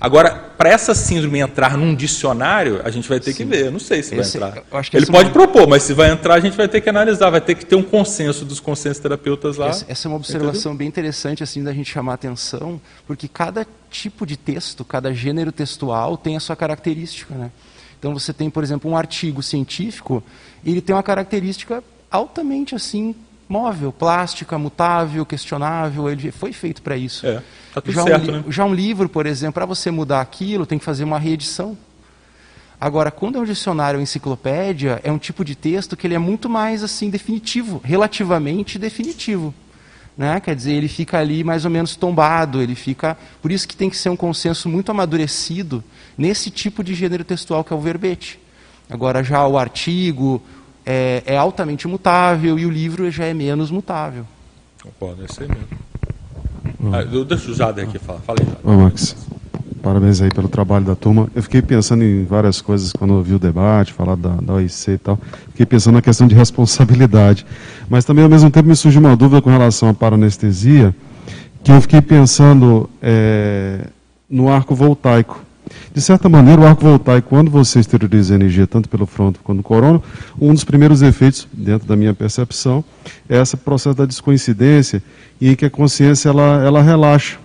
Speaker 1: Agora, para essa síndrome entrar num dicionário, a gente vai ter Sim. que ver. Eu não sei se esse, vai entrar. Ele pode propor, mas se vai entrar, a gente vai ter que analisar, vai ter que ter um consenso dos consensos terapeutas lá.
Speaker 6: Essa, essa é uma observação Entendeu? bem interessante assim da gente chamar atenção, porque cada tipo de texto, cada gênero textual tem a sua característica. Né? Então você tem, por exemplo, um artigo científico, ele tem uma característica altamente assim móvel, plástica, mutável, questionável, ele foi feito para isso.
Speaker 1: É, tá tudo
Speaker 6: já,
Speaker 1: certo,
Speaker 6: um,
Speaker 1: né?
Speaker 6: já um livro, por exemplo, para você mudar aquilo, tem que fazer uma reedição. Agora, quando é um dicionário ou enciclopédia, é um tipo de texto que ele é muito mais assim definitivo, relativamente definitivo. Né? Quer dizer, ele fica ali mais ou menos tombado, ele fica. Por isso que tem que ser um consenso muito amadurecido nesse tipo de gênero textual que é o verbete. Agora, já o artigo, é, é, altamente mutável e o livro já é menos mutável.
Speaker 1: Concordo, é isso aí mesmo. Ah, deixa o Jader aqui falar. Fala aí, Jader.
Speaker 7: Ô, Max, parabéns aí pelo trabalho da turma. Eu fiquei pensando em várias coisas quando eu vi o debate, falar da, da OIC e tal. Fiquei pensando na questão de responsabilidade. Mas também, ao mesmo tempo, me surgiu uma dúvida com relação à paranestesia, que eu fiquei pensando é, no arco voltaico. De certa maneira, o arco voltaico, quando você exterioriza a energia tanto pelo fronto quanto no corono, um dos primeiros efeitos, dentro da minha percepção, é esse processo da descoincidência, em que a consciência ela, ela relaxa.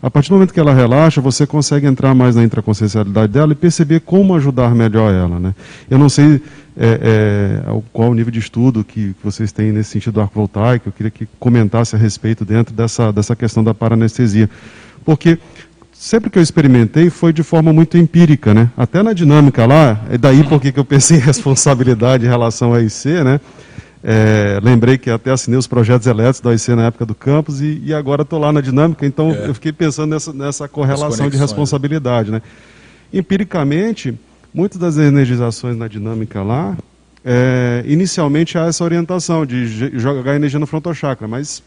Speaker 7: A partir do momento que ela relaxa, você consegue entrar mais na intraconsciencialidade dela e perceber como ajudar melhor ela. Né? Eu não sei é, é, qual o nível de estudo que, que vocês têm nesse sentido do arco voltaico, eu queria que comentasse a respeito dentro dessa, dessa questão da paranestesia. Porque sempre que eu experimentei foi de forma muito empírica, né? Até na dinâmica lá, é daí porque que eu pensei em responsabilidade em relação ao IC, né? É, lembrei que até assinei os projetos elétricos da IC na época do campus e, e agora estou lá na dinâmica, então é. eu fiquei pensando nessa, nessa correlação de né? responsabilidade, né? Empiricamente, muitas das energizações na dinâmica lá, é, inicialmente há essa orientação de jogar energia no frontochakra, mas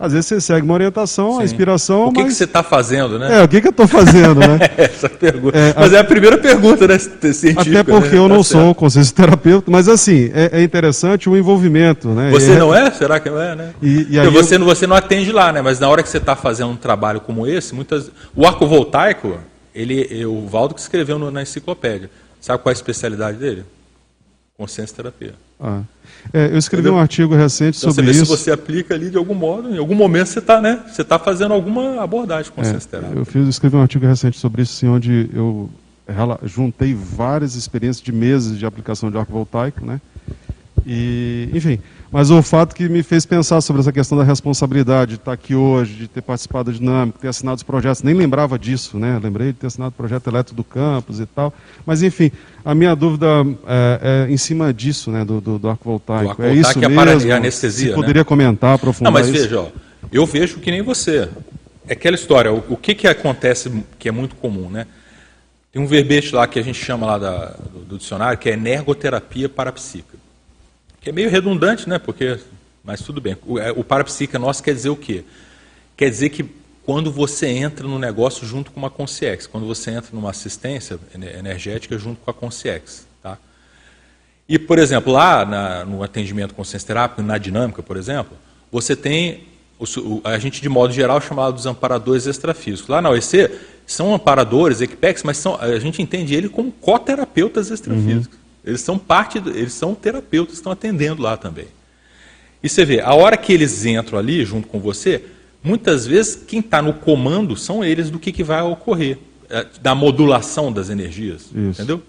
Speaker 7: às vezes você segue uma orientação, Sim. a inspiração.
Speaker 1: O que,
Speaker 7: mas...
Speaker 1: que você está fazendo, né?
Speaker 7: É, o que, que eu estou fazendo, né?
Speaker 1: Essa pergunta. É, mas a... é a primeira pergunta, né? Científica,
Speaker 7: Até porque né? eu não tá sou consciência terapeuta, mas assim, é, é, interessante o envolvimento, né?
Speaker 1: Você é... não é? Será que não é, né? E, e aí você, eu... você não atende lá, né? Mas na hora que você está fazendo um trabalho como esse, muitas. O arco voltaico, ele, o Valdo que escreveu no, na enciclopédia. Sabe qual é a especialidade dele? Consciência terapia.
Speaker 7: Ah. É, eu escrevi Entendeu? um artigo recente então, sobre
Speaker 1: isso.
Speaker 7: Se
Speaker 1: você aplica ali de algum modo, em algum momento você está né, você tá fazendo alguma abordagem com
Speaker 7: é, Eu fiz, escrevi um artigo recente sobre isso, assim, onde eu juntei várias experiências de meses de aplicação de arco voltaico, né? E, enfim, mas o fato que me fez pensar sobre essa questão da responsabilidade, de estar aqui hoje, de ter participado da dinâmica, ter assinado os projetos, nem lembrava disso, né? Lembrei de ter assinado o projeto elétrico do campus e tal. Mas, enfim, a minha dúvida é, é em cima disso, né? Do, do, do arco voltaico. É isso
Speaker 1: é
Speaker 7: mesmo?
Speaker 1: A anestesia,
Speaker 7: Você poderia
Speaker 1: né?
Speaker 7: comentar, aprofundar
Speaker 1: Não, mas
Speaker 7: isso?
Speaker 1: veja, ó, eu vejo que nem você. É aquela história, o, o que, que acontece que é muito comum, né? Tem um verbete lá que a gente chama lá da, do, do dicionário, que é energoterapia parapsíquica. Que é meio redundante, né? Porque, mas tudo bem. O, é, o parapsíquica nosso quer dizer o quê? Quer dizer que quando você entra no negócio junto com uma consciex, quando você entra numa assistência energética junto com a consciex, tá? E, por exemplo, lá na, no atendimento consciência terápico, na dinâmica, por exemplo, você tem a gente de modo geral chama dos amparadores extrafísicos. Lá na OEC são amparadores, equipex, mas são, a gente entende ele como coterapeutas extrafísicos. Uhum. Eles são parte, eles são terapeutas, estão atendendo lá também. E você vê, a hora que eles entram ali junto com você, muitas vezes quem está no comando são eles do que, que vai ocorrer, é, da modulação das energias, Isso. entendeu?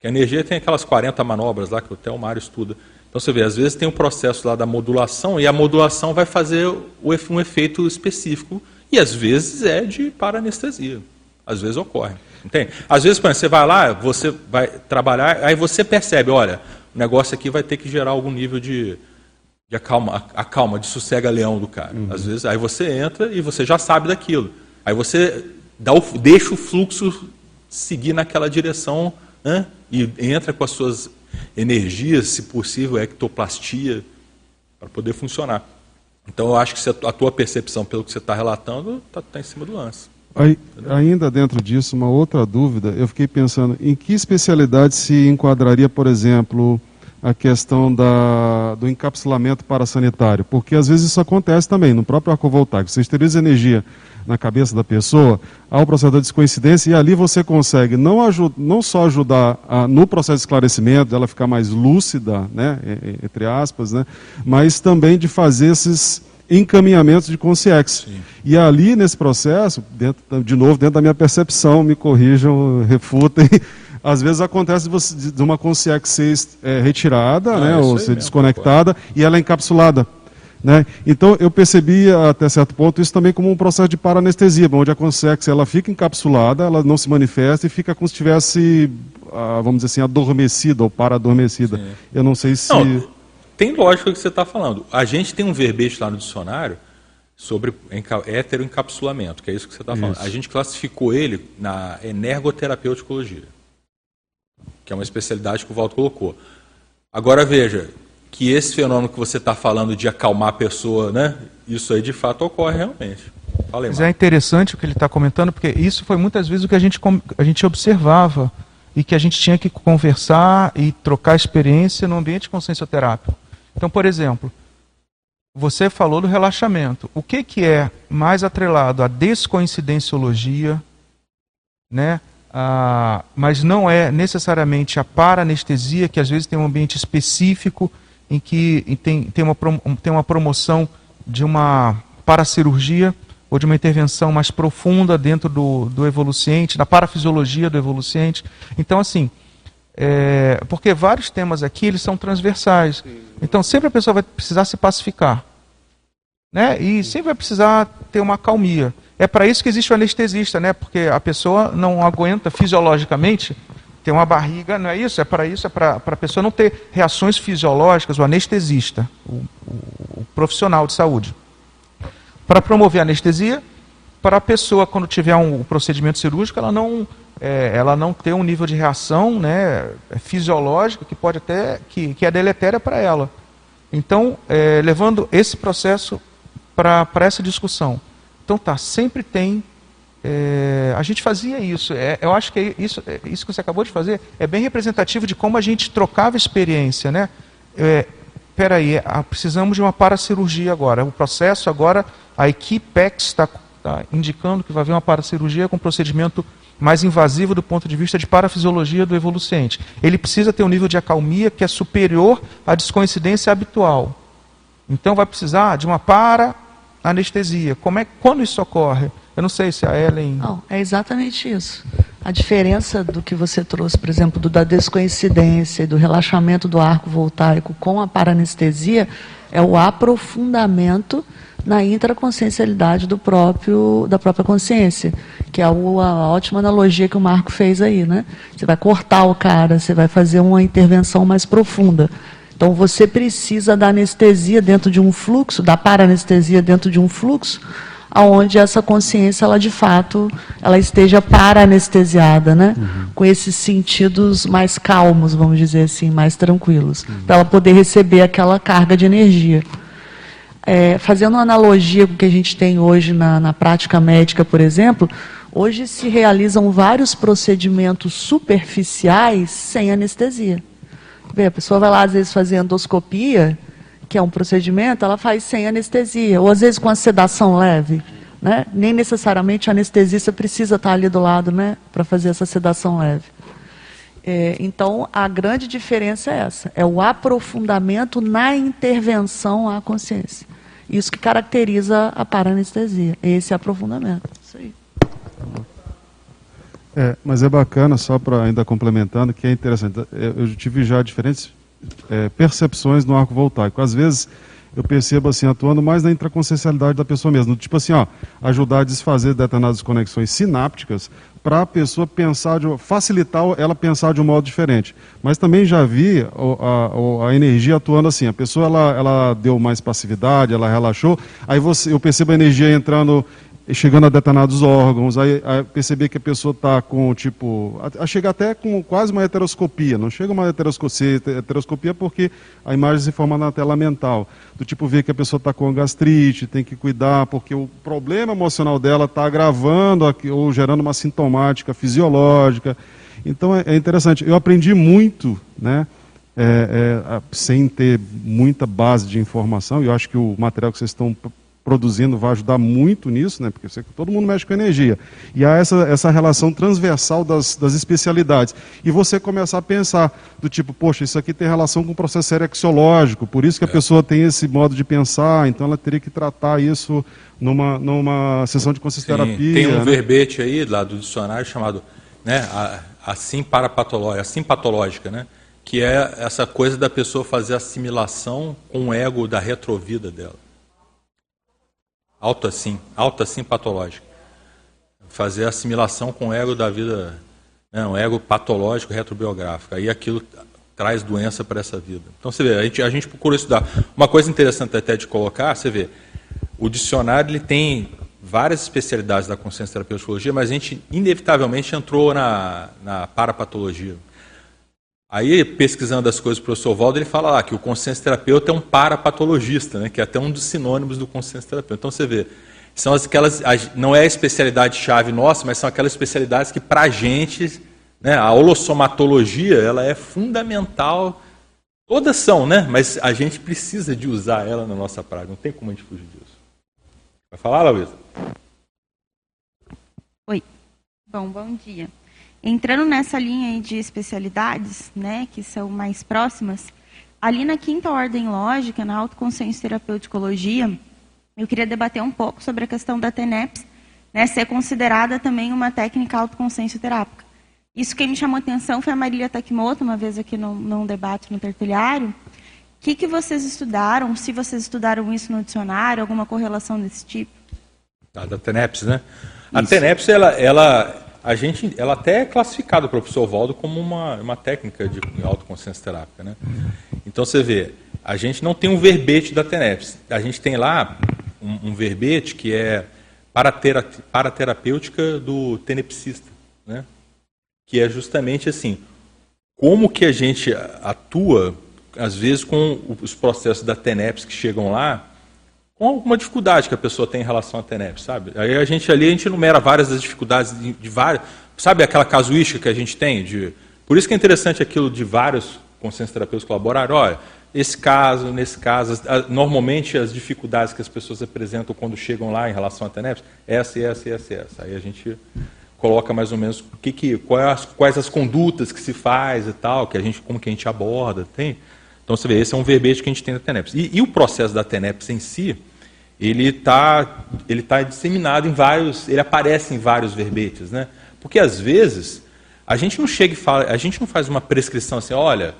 Speaker 1: Que a energia tem aquelas 40 manobras lá que até o Mário estuda. Então você vê, às vezes tem um processo lá da modulação e a modulação vai fazer um efeito específico e às vezes é de paranestesia. Às vezes ocorre. Entende? Às vezes, você vai lá, você vai trabalhar, aí você percebe, olha, o negócio aqui vai ter que gerar algum nível de, de acalma, acalma, de sossega-leão do cara. Uhum. Às vezes, aí você entra e você já sabe daquilo. Aí você dá o, deixa o fluxo seguir naquela direção né? e entra com as suas energias, se possível, ectoplastia, para poder funcionar. Então, eu acho que a tua percepção, pelo que você está relatando, está tá em cima do lance.
Speaker 7: Ainda dentro disso, uma outra dúvida, eu fiquei pensando em que especialidade se enquadraria, por exemplo, a questão da, do encapsulamento parasanitário, porque às vezes isso acontece também no próprio arco voltaico. Você esteriliza energia na cabeça da pessoa, há o processo da descoincidência e ali você consegue não, ajud, não só ajudar a, no processo de esclarecimento, dela ficar mais lúcida, né, entre aspas, né, mas também de fazer esses encaminhamentos de consciex. E ali, nesse processo, dentro, de novo, dentro da minha percepção, me corrijam, refutem, às vezes acontece de, você, de uma consciex ser é, retirada, ah, né, ou ser mesmo, desconectada, e ela é encapsulada. Né? Então eu percebi até certo ponto isso também como um processo de paranestesia, onde a consciex ela fica encapsulada, ela não se manifesta e fica como se estivesse, ah, vamos dizer assim, adormecida ou para-adormecida. Eu não sei se... Não
Speaker 1: tem lógica o que você está falando. A gente tem um verbete lá no dicionário sobre heteroencapsulamento, que é isso que você está falando. Isso. A gente classificou ele na energoterapeuticologia, que é uma especialidade que o Valdo colocou. Agora veja que esse fenômeno que você está falando de acalmar a pessoa, né? Isso aí de fato ocorre realmente.
Speaker 2: Falei, Mas é interessante o que ele está comentando, porque isso foi muitas vezes o que a gente, a gente observava e que a gente tinha que conversar e trocar experiência no ambiente consciencioterápico. Então, por exemplo, você falou do relaxamento. O que, que é mais atrelado à descoincidenciologia, né? Ah, mas não é necessariamente a paranestesia, que às vezes tem um ambiente específico em que tem, tem, uma, tem uma promoção de uma paracirurgia ou de uma intervenção mais profunda dentro do, do evoluciente, da parafisiologia do evoluciente. Então, assim, é, porque vários temas aqui eles são transversais. Então sempre a pessoa vai precisar se pacificar. Né? E sempre vai precisar ter uma calmia. É para isso que existe o anestesista, né? Porque a pessoa não aguenta fisiologicamente ter uma barriga, não é isso? É para isso, é para a pessoa não ter reações fisiológicas, o anestesista, o, o, o profissional de saúde. Para promover a anestesia, para a pessoa, quando tiver um procedimento cirúrgico, ela não é, ela não ter um nível de reação né, fisiológica que pode até que, que é deletéria para ela. Então, é, levando esse processo para essa discussão. Então tá, sempre tem. É, a gente fazia isso. É, eu acho que isso, é, isso que você acabou de fazer é bem representativo de como a gente trocava experiência, né? É, peraí, precisamos de uma paracirurgia agora. O processo agora, a equipe está tá indicando que vai haver uma paracirurgia com procedimento mais invasivo do ponto de vista de parafisiologia do evoluciente. Ele precisa ter um nível de acalmia que é superior à descoincidência habitual. Então vai precisar de uma para-anestesia. Como é, quando isso ocorre? Eu não sei se a Ellen.
Speaker 5: Não, é exatamente isso. A diferença do que você trouxe, por exemplo, do, da descoincidência e do relaxamento do arco voltaico com a paranestesia é o aprofundamento na intraconsciencialidade do próprio, da própria consciência, que é a, a ótima analogia que o Marco fez aí. Né? Você vai cortar o cara, você vai fazer uma intervenção mais profunda. Então você precisa da anestesia dentro de um fluxo, da paranestesia dentro de um fluxo, aonde essa consciência ela de fato ela esteja para-anestesiada, né? Uhum. Com esses sentidos mais calmos, vamos dizer assim, mais tranquilos, uhum. para ela poder receber aquela carga de energia. É, fazendo uma analogia com o que a gente tem hoje na, na prática médica, por exemplo, hoje se realizam vários procedimentos superficiais sem anestesia. Vê, a pessoa vai lá, às vezes, fazer endoscopia, que é um procedimento, ela faz sem anestesia, ou às vezes com a sedação leve. Né? Nem necessariamente a anestesista precisa estar ali do lado né, para fazer essa sedação leve. É, então, a grande diferença é essa: é o aprofundamento na intervenção à consciência. Isso que caracteriza a paranestesia, esse aprofundamento. Isso aí.
Speaker 7: É, mas é bacana, só para ainda complementando, que é interessante. Eu tive já diferentes é, percepções no arco voltaico. Às vezes eu percebo assim, atuando mais na intraconsciencialidade da pessoa mesmo. Tipo assim, ó, ajudar a desfazer determinadas conexões sinápticas para a pessoa pensar, de, facilitar ela pensar de um modo diferente. Mas também já vi a, a, a, energia atuando assim, a pessoa ela, ela deu mais passividade, ela relaxou, aí você, eu percebo a energia entrando chegando a determinados órgãos, aí, aí perceber que a pessoa está com, tipo, a, a chega até com quase uma heteroscopia, não chega uma heteroscopia, heteroscopia porque a imagem se forma na tela mental, do tipo ver que a pessoa está com gastrite, tem que cuidar, porque o problema emocional dela está agravando ou gerando uma sintomática fisiológica, então é, é interessante, eu aprendi muito, né, é, é, sem ter muita base de informação, e eu acho que o material que vocês estão produzindo vai ajudar muito nisso, né? porque você, todo mundo mexe com energia. E há essa, essa relação transversal das, das especialidades. E você começar a pensar do tipo, poxa, isso aqui tem relação com o processo erexiológico, por isso que a é. pessoa tem esse modo de pensar, então ela teria que tratar isso numa, numa sessão de consciência
Speaker 1: Tem um né? verbete aí lá do dicionário chamado né, assim parapatológica, assim patológica, né? que é essa coisa da pessoa fazer assimilação com o ego da retrovida dela. Alto assim, alto assim patológico. Fazer assimilação com o ego da vida, não, né, ego patológico retrobiográfico. Aí aquilo traz doença para essa vida. Então você vê, a gente, a gente procura estudar. Uma coisa interessante até de colocar, você vê, o dicionário ele tem várias especialidades da consciência terapêutica, mas a gente inevitavelmente entrou na, na parapatologia. Aí, pesquisando as coisas do professor Valdo, ele fala lá que o consciência terapeuta é um parapatologista, né, que é até um dos sinônimos do consciência terapeuta. Então, você vê, são aquelas, não é a especialidade-chave nossa, mas são aquelas especialidades que, para a gente, né, a holossomatologia, ela é fundamental. Todas são, né? Mas a gente precisa de usar ela na nossa prática, não tem como a gente fugir disso. Vai falar, Luísa?
Speaker 8: Oi. Bom, bom dia. Entrando nessa linha de especialidades, né, que são mais próximas, ali na quinta ordem lógica, na autoconsciência terapeuticologia, eu queria debater um pouco sobre a questão da TENEPS, né, ser considerada também uma técnica autoconsciência terápica. Isso que me chamou a atenção foi a Marília Takimoto, uma vez aqui no, num debate no tertuliário. O que, que vocês estudaram? Se vocês estudaram isso no dicionário, alguma correlação desse tipo?
Speaker 1: Ah, da TENEPS, né? A TENEPS, ela, ela a gente, ela até é classificada professor Valdo como uma, uma técnica de autoconsciência terápica. Né? Então você vê, a gente não tem um verbete da TENEPS. A gente tem lá um, um verbete que é para terapêutica do tenepsista. Né? Que é justamente assim, como que a gente atua, às vezes, com os processos da TENEPS que chegam lá, alguma dificuldade que a pessoa tem em relação à TENEP, sabe? Aí a gente ali, a gente enumera várias das dificuldades de, de várias, sabe aquela casuística que a gente tem? De, por isso que é interessante aquilo de vários consensos terapeutas colaborarem, olha, esse caso, nesse caso, normalmente as dificuldades que as pessoas apresentam quando chegam lá em relação à TENEP, essa, essa, essa, essa. Aí a gente coloca mais ou menos o que, que quais, quais as condutas que se faz e tal, que a gente, como que a gente aborda, tem. Então você vê, esse é um verbete que a gente tem da TENEPS. E, e o processo da TENEPS em si, ele está ele tá disseminado em vários, ele aparece em vários verbetes, né? Porque às vezes a gente não chega e fala, a gente não faz uma prescrição assim, olha,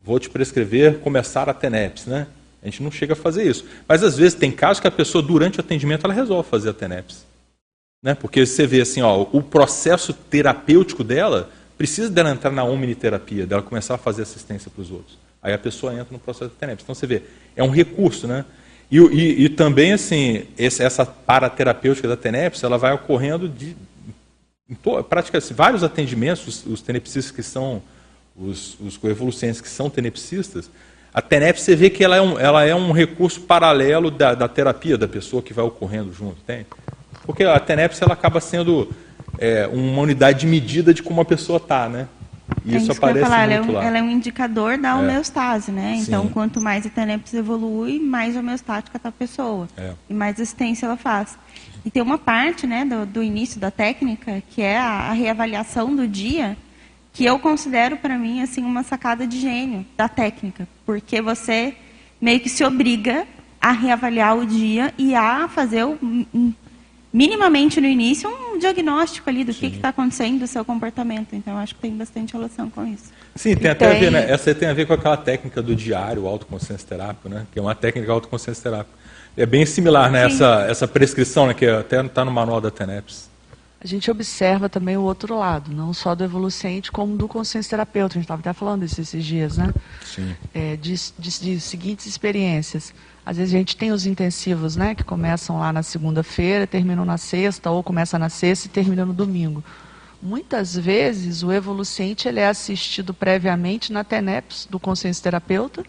Speaker 1: vou te prescrever começar a TENEPS, né? A gente não chega a fazer isso. Mas às vezes tem casos que a pessoa durante o atendimento ela resolve fazer a TENEPS. Né? Porque você vê assim, ó, o processo terapêutico dela precisa dela entrar na omniterapia, dela começar a fazer assistência para os outros. Aí a pessoa entra no processo de TENEPS. Então você vê, é um recurso, né? E, e, e também, assim, esse, essa paraterapêutica da TENEPS, ela vai ocorrendo de praticamente assim, vários atendimentos, os, os tenepsistas que são, os, os coevolucentes que são tenepsistas, a TENEPS você vê que ela é um, ela é um recurso paralelo da, da terapia da pessoa que vai ocorrendo junto, tem? Porque a TENEPS ela acaba sendo é, uma unidade de medida de como a pessoa está, né?
Speaker 8: E é isso, aparece falar, muito ela é, um, ela é um indicador da é. homeostase, né? Então, Sim. quanto mais a TENEPS evolui, mais homeostática está a pessoa. É. E mais assistência ela faz. E tem uma parte né, do, do início da técnica, que é a, a reavaliação do dia, que eu considero para mim assim uma sacada de gênio da técnica, porque você meio que se obriga a reavaliar o dia e a fazer o, minimamente no início um diagnóstico ali do Sim. que está acontecendo do seu comportamento. Então acho que tem bastante relação com isso.
Speaker 1: Sim, tem até tem... a ver, né? Essa tem a ver com aquela técnica do diário, o autoconsciência terápico, né? Que é uma técnica autoconsciência terápica. É bem similar, né? Essa, essa prescrição, né? Que até está no manual da TENEPS.
Speaker 5: A gente observa também o outro lado, não só do evolucente, como do consciência terapeuta. A gente estava até falando disso esses dias, né?
Speaker 1: Sim.
Speaker 5: É, de, de, de, seguintes experiências. Às vezes a gente tem os intensivos, né? Que começam lá na segunda-feira, terminam na sexta, ou começa na sexta e termina no domingo. Muitas vezes o evolucente ele é assistido previamente na TENEPS do consciência terapeuta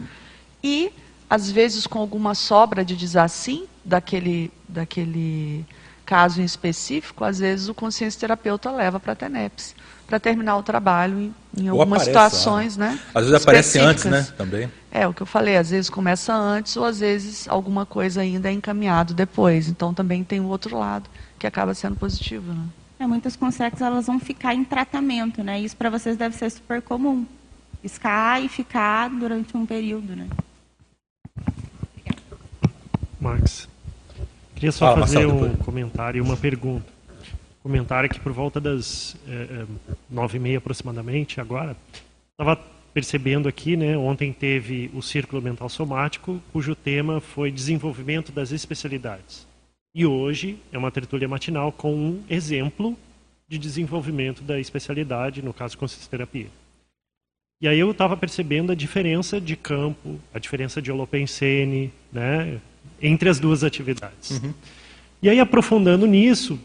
Speaker 5: e às vezes com alguma sobra de desassim daquele, daquele caso em específico, às vezes o consciência terapeuta leva para a TENEPS, para terminar o trabalho em, em algumas situações, lá, né? né?
Speaker 1: Às vezes aparece antes, né? Também.
Speaker 5: É, o que eu falei, às vezes começa antes ou às vezes alguma coisa ainda é encaminhado depois. Então também tem o outro lado, que acaba sendo positivo, né?
Speaker 8: É, muitas consecas elas vão ficar em tratamento, né? Isso para vocês deve ser super comum. Piscar e ficar durante um período, né?
Speaker 9: Max. Queria só Fala, fazer Marcelo, um depois. comentário e uma pergunta. Comentário que por volta das é, nove e meia aproximadamente, agora, estava percebendo aqui, né, ontem teve o Círculo Mental Somático, cujo tema foi desenvolvimento das especialidades. E hoje é uma tertúlia matinal com um exemplo de desenvolvimento da especialidade, no caso, consciência terapia. E aí eu estava percebendo a diferença de campo, a diferença de holopensene, né, entre as duas atividades. Uhum. E aí, aprofundando nisso,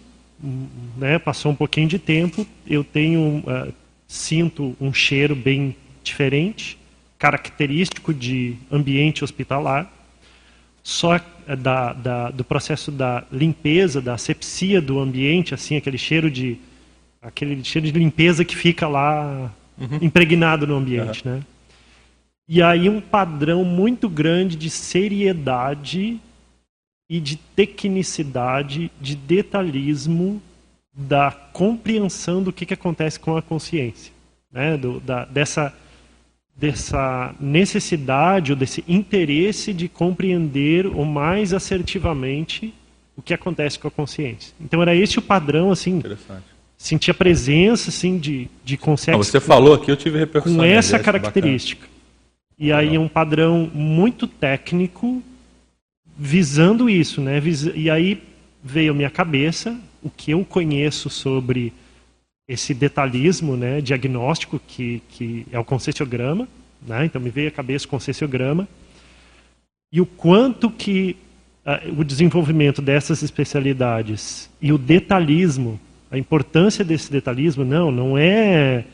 Speaker 9: né, passou um pouquinho de tempo, eu tenho, uh, sinto um cheiro bem diferente, característico de ambiente hospitalar, só uh, da, da, do processo da limpeza, da asepsia do ambiente, assim, aquele cheiro de aquele cheiro de limpeza que fica lá uhum. impregnado no ambiente, uhum. né? E aí um padrão muito grande de seriedade e de tecnicidade, de detalhismo da compreensão do que, que acontece com a consciência, né? Do, da, dessa dessa necessidade ou desse interesse de compreender o mais assertivamente o que acontece com a consciência. Então era esse o padrão assim. Sentia presença assim de de consciência.
Speaker 1: você falou aqui, eu tive repercussão.
Speaker 9: Com essa característica. E aí um padrão muito técnico visando isso, né? E aí veio à minha cabeça o que eu conheço sobre esse detalhismo, né, diagnóstico que, que é o concessiograma, né? Então me veio à cabeça o concessiograma e o quanto que uh, o desenvolvimento dessas especialidades e o detalhismo, a importância desse detalhismo, não, não é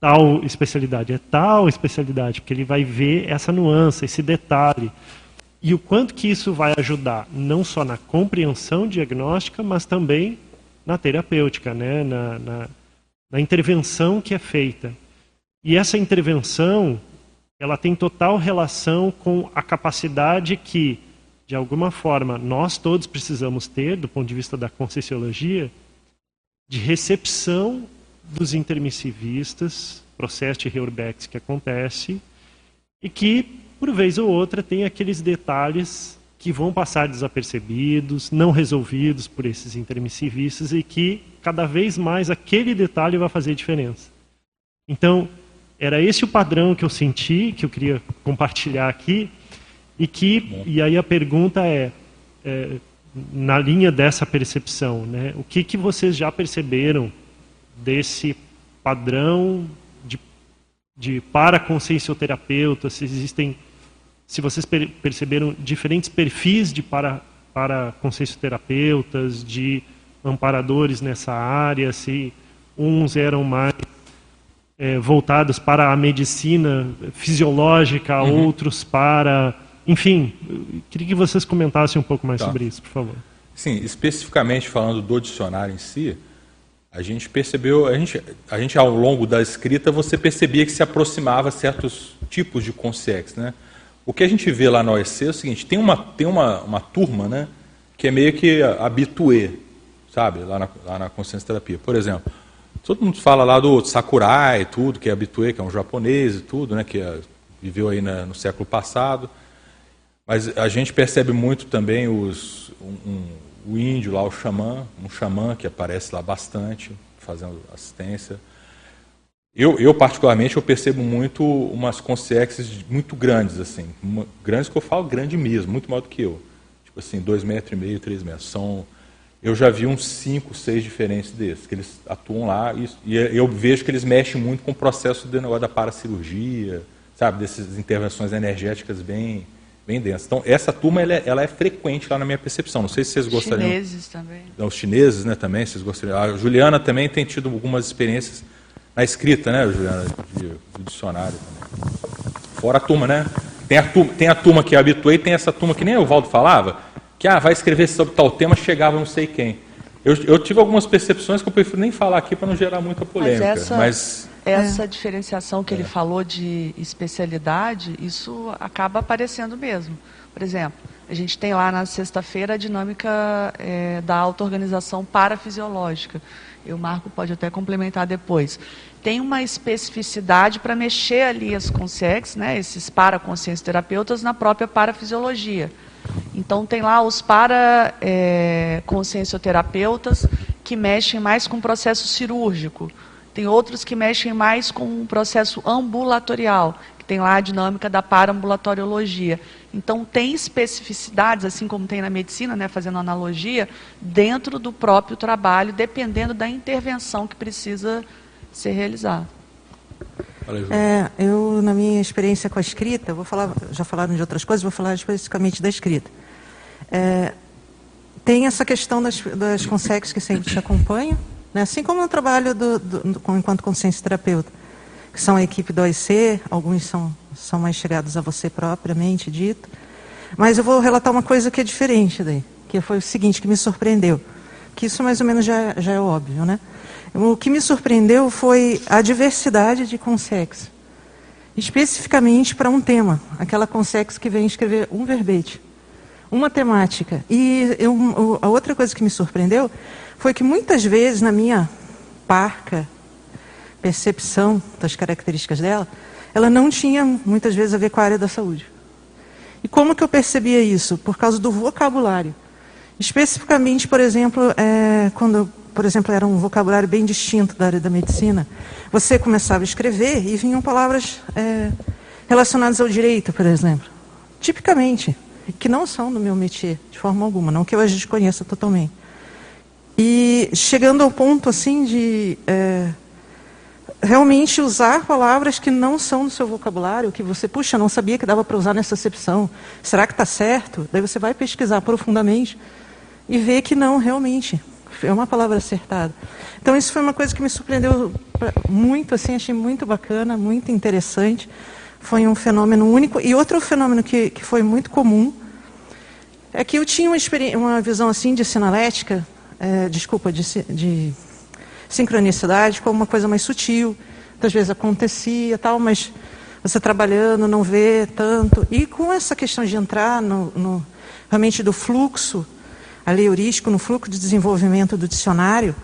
Speaker 9: tal especialidade, é tal especialidade, porque ele vai ver essa nuance, esse detalhe. E o quanto que isso vai ajudar, não só na compreensão diagnóstica, mas também na terapêutica, né? na, na, na intervenção que é feita. E essa intervenção, ela tem total relação com a capacidade que, de alguma forma, nós todos precisamos ter, do ponto de vista da conscienciologia, de recepção dos intermissivistas, processo de Heurbex que acontece, e que, por vez ou outra, tem aqueles detalhes que vão passar desapercebidos, não resolvidos por esses intermissivistas e que cada vez mais aquele detalhe vai fazer diferença. Então, era esse o padrão que eu senti, que eu queria compartilhar aqui, e que, e aí a pergunta é, é na linha dessa percepção, né, o que, que vocês já perceberam desse padrão de, de para consciencioterapeuta, se existem se vocês per perceberam diferentes perfis de para, para consciencioterapeutas, de amparadores nessa área, se uns eram mais é, voltados para a medicina fisiológica, uhum. outros para. Enfim, queria que vocês comentassem um pouco mais tá. sobre isso, por favor.
Speaker 1: Sim, especificamente falando do dicionário em si, a gente percebeu, a gente, a gente ao longo da escrita, você percebia que se aproximava certos tipos de consciência, né? O que a gente vê lá na OEC é o seguinte, tem uma, tem uma, uma turma né, que é meio que habituê, sabe, lá na, lá na consciência terapia. Por exemplo, todo mundo fala lá do Sakurai, tudo, que é habituê, que é um japonês e tudo, né, que é, viveu aí na, no século passado. Mas a gente percebe muito também os, um, o índio lá, o xamã, um xamã que aparece lá bastante, fazendo assistência. Eu, eu, particularmente, eu percebo muito umas consciências muito grandes, assim. Uma, grandes que eu falo grande mesmo, muito maior do que eu. Tipo assim, dois metros e meio, três metros. São, eu já vi uns cinco, seis diferentes desses, que eles atuam lá e, e eu vejo que eles mexem muito com o processo de negócio da paracirurgia, sabe, dessas intervenções energéticas bem, bem densas. Então, essa turma ela é, ela é, frequente lá na minha percepção. Não sei se vocês gostariam.
Speaker 5: Os chineses também.
Speaker 1: Os chineses, né, também, vocês gostariam. A Juliana também tem tido algumas experiências na escrita, né, Juliana, de, do dicionário também. Fora a turma, né? Tem a turma, tem a turma que eu habituei, tem essa turma que nem o Valdo falava, que ah, vai escrever sobre tal tema, chegava não sei quem. Eu, eu tive algumas percepções que eu prefiro nem falar aqui para não gerar muita polêmica.
Speaker 5: Mas essa, mas... essa é. diferenciação que é. ele falou de especialidade, isso acaba aparecendo mesmo. Por exemplo, a gente tem lá na sexta-feira a dinâmica é, da auto-organização parafisiológica. E o Marco pode até complementar depois tem uma especificidade para mexer ali as consex, né, esses paraconsciência terapeutas, na própria parafisiologia. Então, tem lá os para é, que mexem mais com o processo cirúrgico. Tem outros que mexem mais com o processo ambulatorial, que tem lá a dinâmica da parambulatoriologia. Então, tem especificidades, assim como tem na medicina, né, fazendo analogia, dentro do próprio trabalho, dependendo da intervenção que precisa ser realizado.
Speaker 10: É, eu, na minha experiência com a escrita, vou falar, já falaram de outras coisas, vou falar especificamente da escrita. É, tem essa questão das, das consex que sempre te acompanham, né? assim como no trabalho do, do, do, enquanto consciência terapeuta, que são a equipe do OIC, alguns são, são mais chegados a você propriamente dito. Mas eu vou relatar uma coisa que é diferente daí, que foi o seguinte, que me surpreendeu. Que isso mais ou menos já, já é óbvio, né? O que me surpreendeu foi a diversidade de consex, especificamente para um tema, aquela consex que vem escrever um verbete, uma temática. E eu, a outra coisa que me surpreendeu foi que muitas vezes, na minha parca percepção das características dela, ela não tinha muitas vezes a ver com a área da saúde. E como que eu percebia isso? Por causa do vocabulário. Especificamente, por exemplo, é, quando por exemplo, era um vocabulário bem distinto da área da medicina, você começava a escrever e vinham palavras é, relacionadas ao direito, por exemplo. Tipicamente, que não são do meu métier, de forma alguma, não que eu a desconheça totalmente. E chegando ao ponto, assim, de é, realmente usar palavras que não são do seu vocabulário, que você, puxa, não sabia que dava para usar nessa acepção. Será que está certo? Daí você vai pesquisar profundamente e vê que não, realmente é uma palavra acertada. Então isso foi uma coisa que me surpreendeu muito, assim, achei muito bacana, muito interessante. Foi um fenômeno único. E outro fenômeno que, que foi muito comum é que eu tinha uma, uma visão assim de sinalética, é, desculpa, de, de sincronicidade como uma coisa mais sutil. Às vezes acontecia tal, mas você trabalhando não vê tanto. E com essa questão de entrar no, no realmente do fluxo a lei heurístico no fluxo de desenvolvimento do dicionário,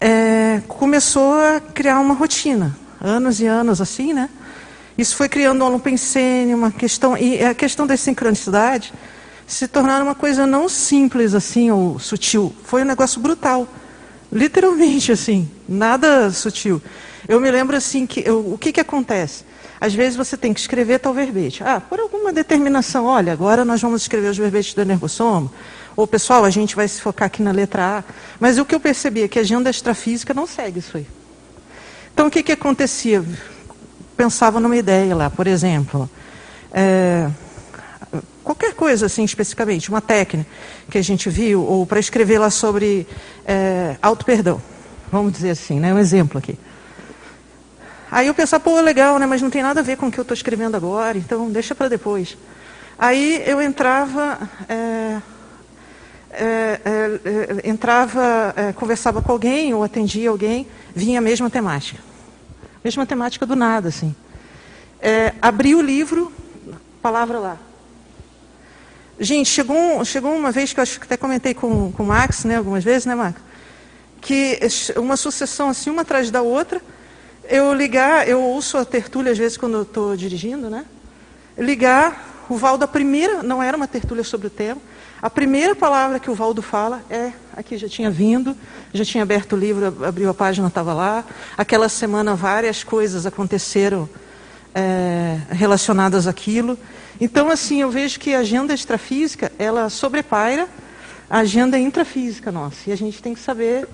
Speaker 10: é, começou a criar uma rotina, anos e anos assim, né? Isso foi criando um pensene, uma questão, e a questão da sincronicidade se tornaram uma coisa não simples assim ou sutil. Foi um negócio brutal. Literalmente assim, nada sutil. Eu me lembro assim que eu, o que, que acontece? Às vezes você tem que escrever tal verbete. Ah, por alguma determinação, olha, agora nós vamos escrever os verbetes do energossomo. Ou, pessoal, a gente vai se focar aqui na letra A. Mas o que eu percebi é que a agenda extrafísica não segue isso aí. Então, o que, que acontecia? Pensava numa ideia lá, por exemplo, é, qualquer coisa assim especificamente, uma técnica que a gente viu, ou para escrever lá sobre é, auto-perdão, vamos dizer assim, né, um exemplo aqui. Aí eu pensava, pô, legal, né, mas não tem nada a ver com o que eu estou escrevendo agora, então deixa para depois. Aí eu entrava, é, é, é, entrava, é, conversava com alguém ou atendia alguém, vinha a mesma temática. Mesma temática do nada, assim. É, abri o livro, palavra lá. Gente, chegou, chegou uma vez que eu acho que até comentei com, com o Max, né, algumas vezes, né, Max? Que uma sucessão assim, uma atrás da outra. Eu ligar, eu ouço a tertúlia às vezes quando eu estou dirigindo, né? Ligar, o Valdo, a primeira, não era uma tertúlia sobre o tema, a primeira palavra que o Valdo fala é, aqui já tinha vindo, já tinha aberto o livro, abriu a página, estava lá. Aquela semana várias coisas aconteceram é, relacionadas àquilo. Então, assim, eu vejo que a agenda extrafísica, ela sobrepaira a agenda intrafísica nossa. E a gente tem que saber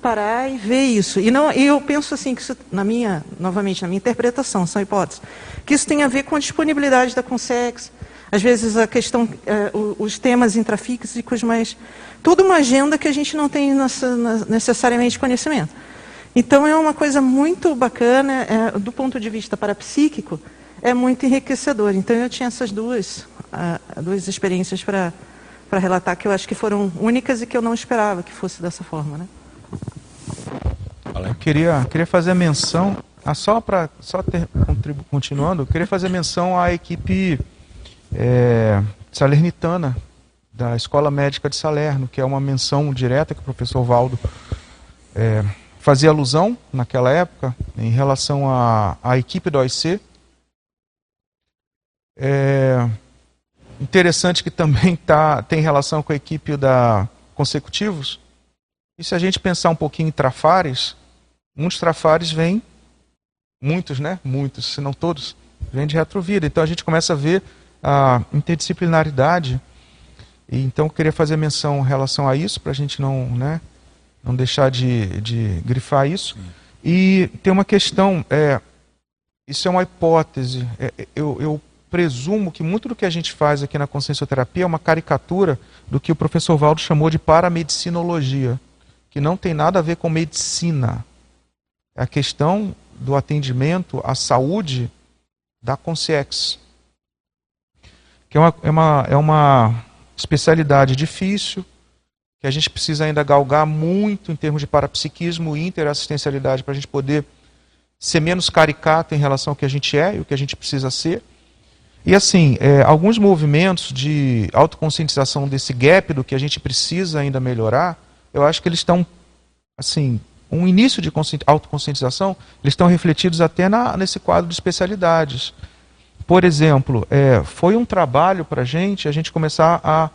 Speaker 10: parar e ver isso. E, não, eu penso assim, que isso, na minha, novamente, na minha interpretação, são hipóteses, que isso tem a ver com a disponibilidade da Consex, às vezes a questão, é, os temas intrafísicos, mas toda uma agenda que a gente não tem necessariamente conhecimento. Então é uma coisa muito bacana, é, do ponto de vista parapsíquico, é muito enriquecedor. Então eu tinha essas duas, uh, duas experiências para relatar que eu acho que foram únicas e que eu não esperava que fosse dessa forma. Né?
Speaker 2: Eu queria, queria fazer menção, ah, só para só ter, continuando, eu queria fazer menção à equipe é, salernitana da Escola Médica de Salerno, que é uma menção direta que o professor Valdo é, fazia alusão naquela época em relação à, à equipe do OIC, é interessante que também tá, tem relação com a equipe da Consecutivos. E se a gente pensar um pouquinho em trafares, muitos trafares vêm, muitos, né? Muitos, se não todos, vêm de retrovida. Então a gente começa a ver a interdisciplinaridade. E então eu queria fazer menção em relação a isso, para a gente não, né, não deixar de, de grifar isso. E tem uma questão, é, isso é uma hipótese. É, eu, eu presumo que muito do que a gente faz aqui na consciencioterapia é uma caricatura do que o professor Valdo chamou de paramedicinologia, que não tem nada a ver com medicina. É a questão do atendimento à saúde da consciência, que é uma, é uma, é uma especialidade difícil, que a gente precisa ainda galgar muito em termos de parapsiquismo e interassistencialidade para a gente poder ser menos caricato em relação ao que a gente é e o que a gente precisa ser. E assim, é, alguns movimentos de autoconscientização desse gap do que a gente precisa ainda melhorar, eu acho que eles estão, assim, um início de autoconscientização, eles estão refletidos até na, nesse quadro de especialidades. Por exemplo, é, foi um trabalho para a gente, a gente começar a...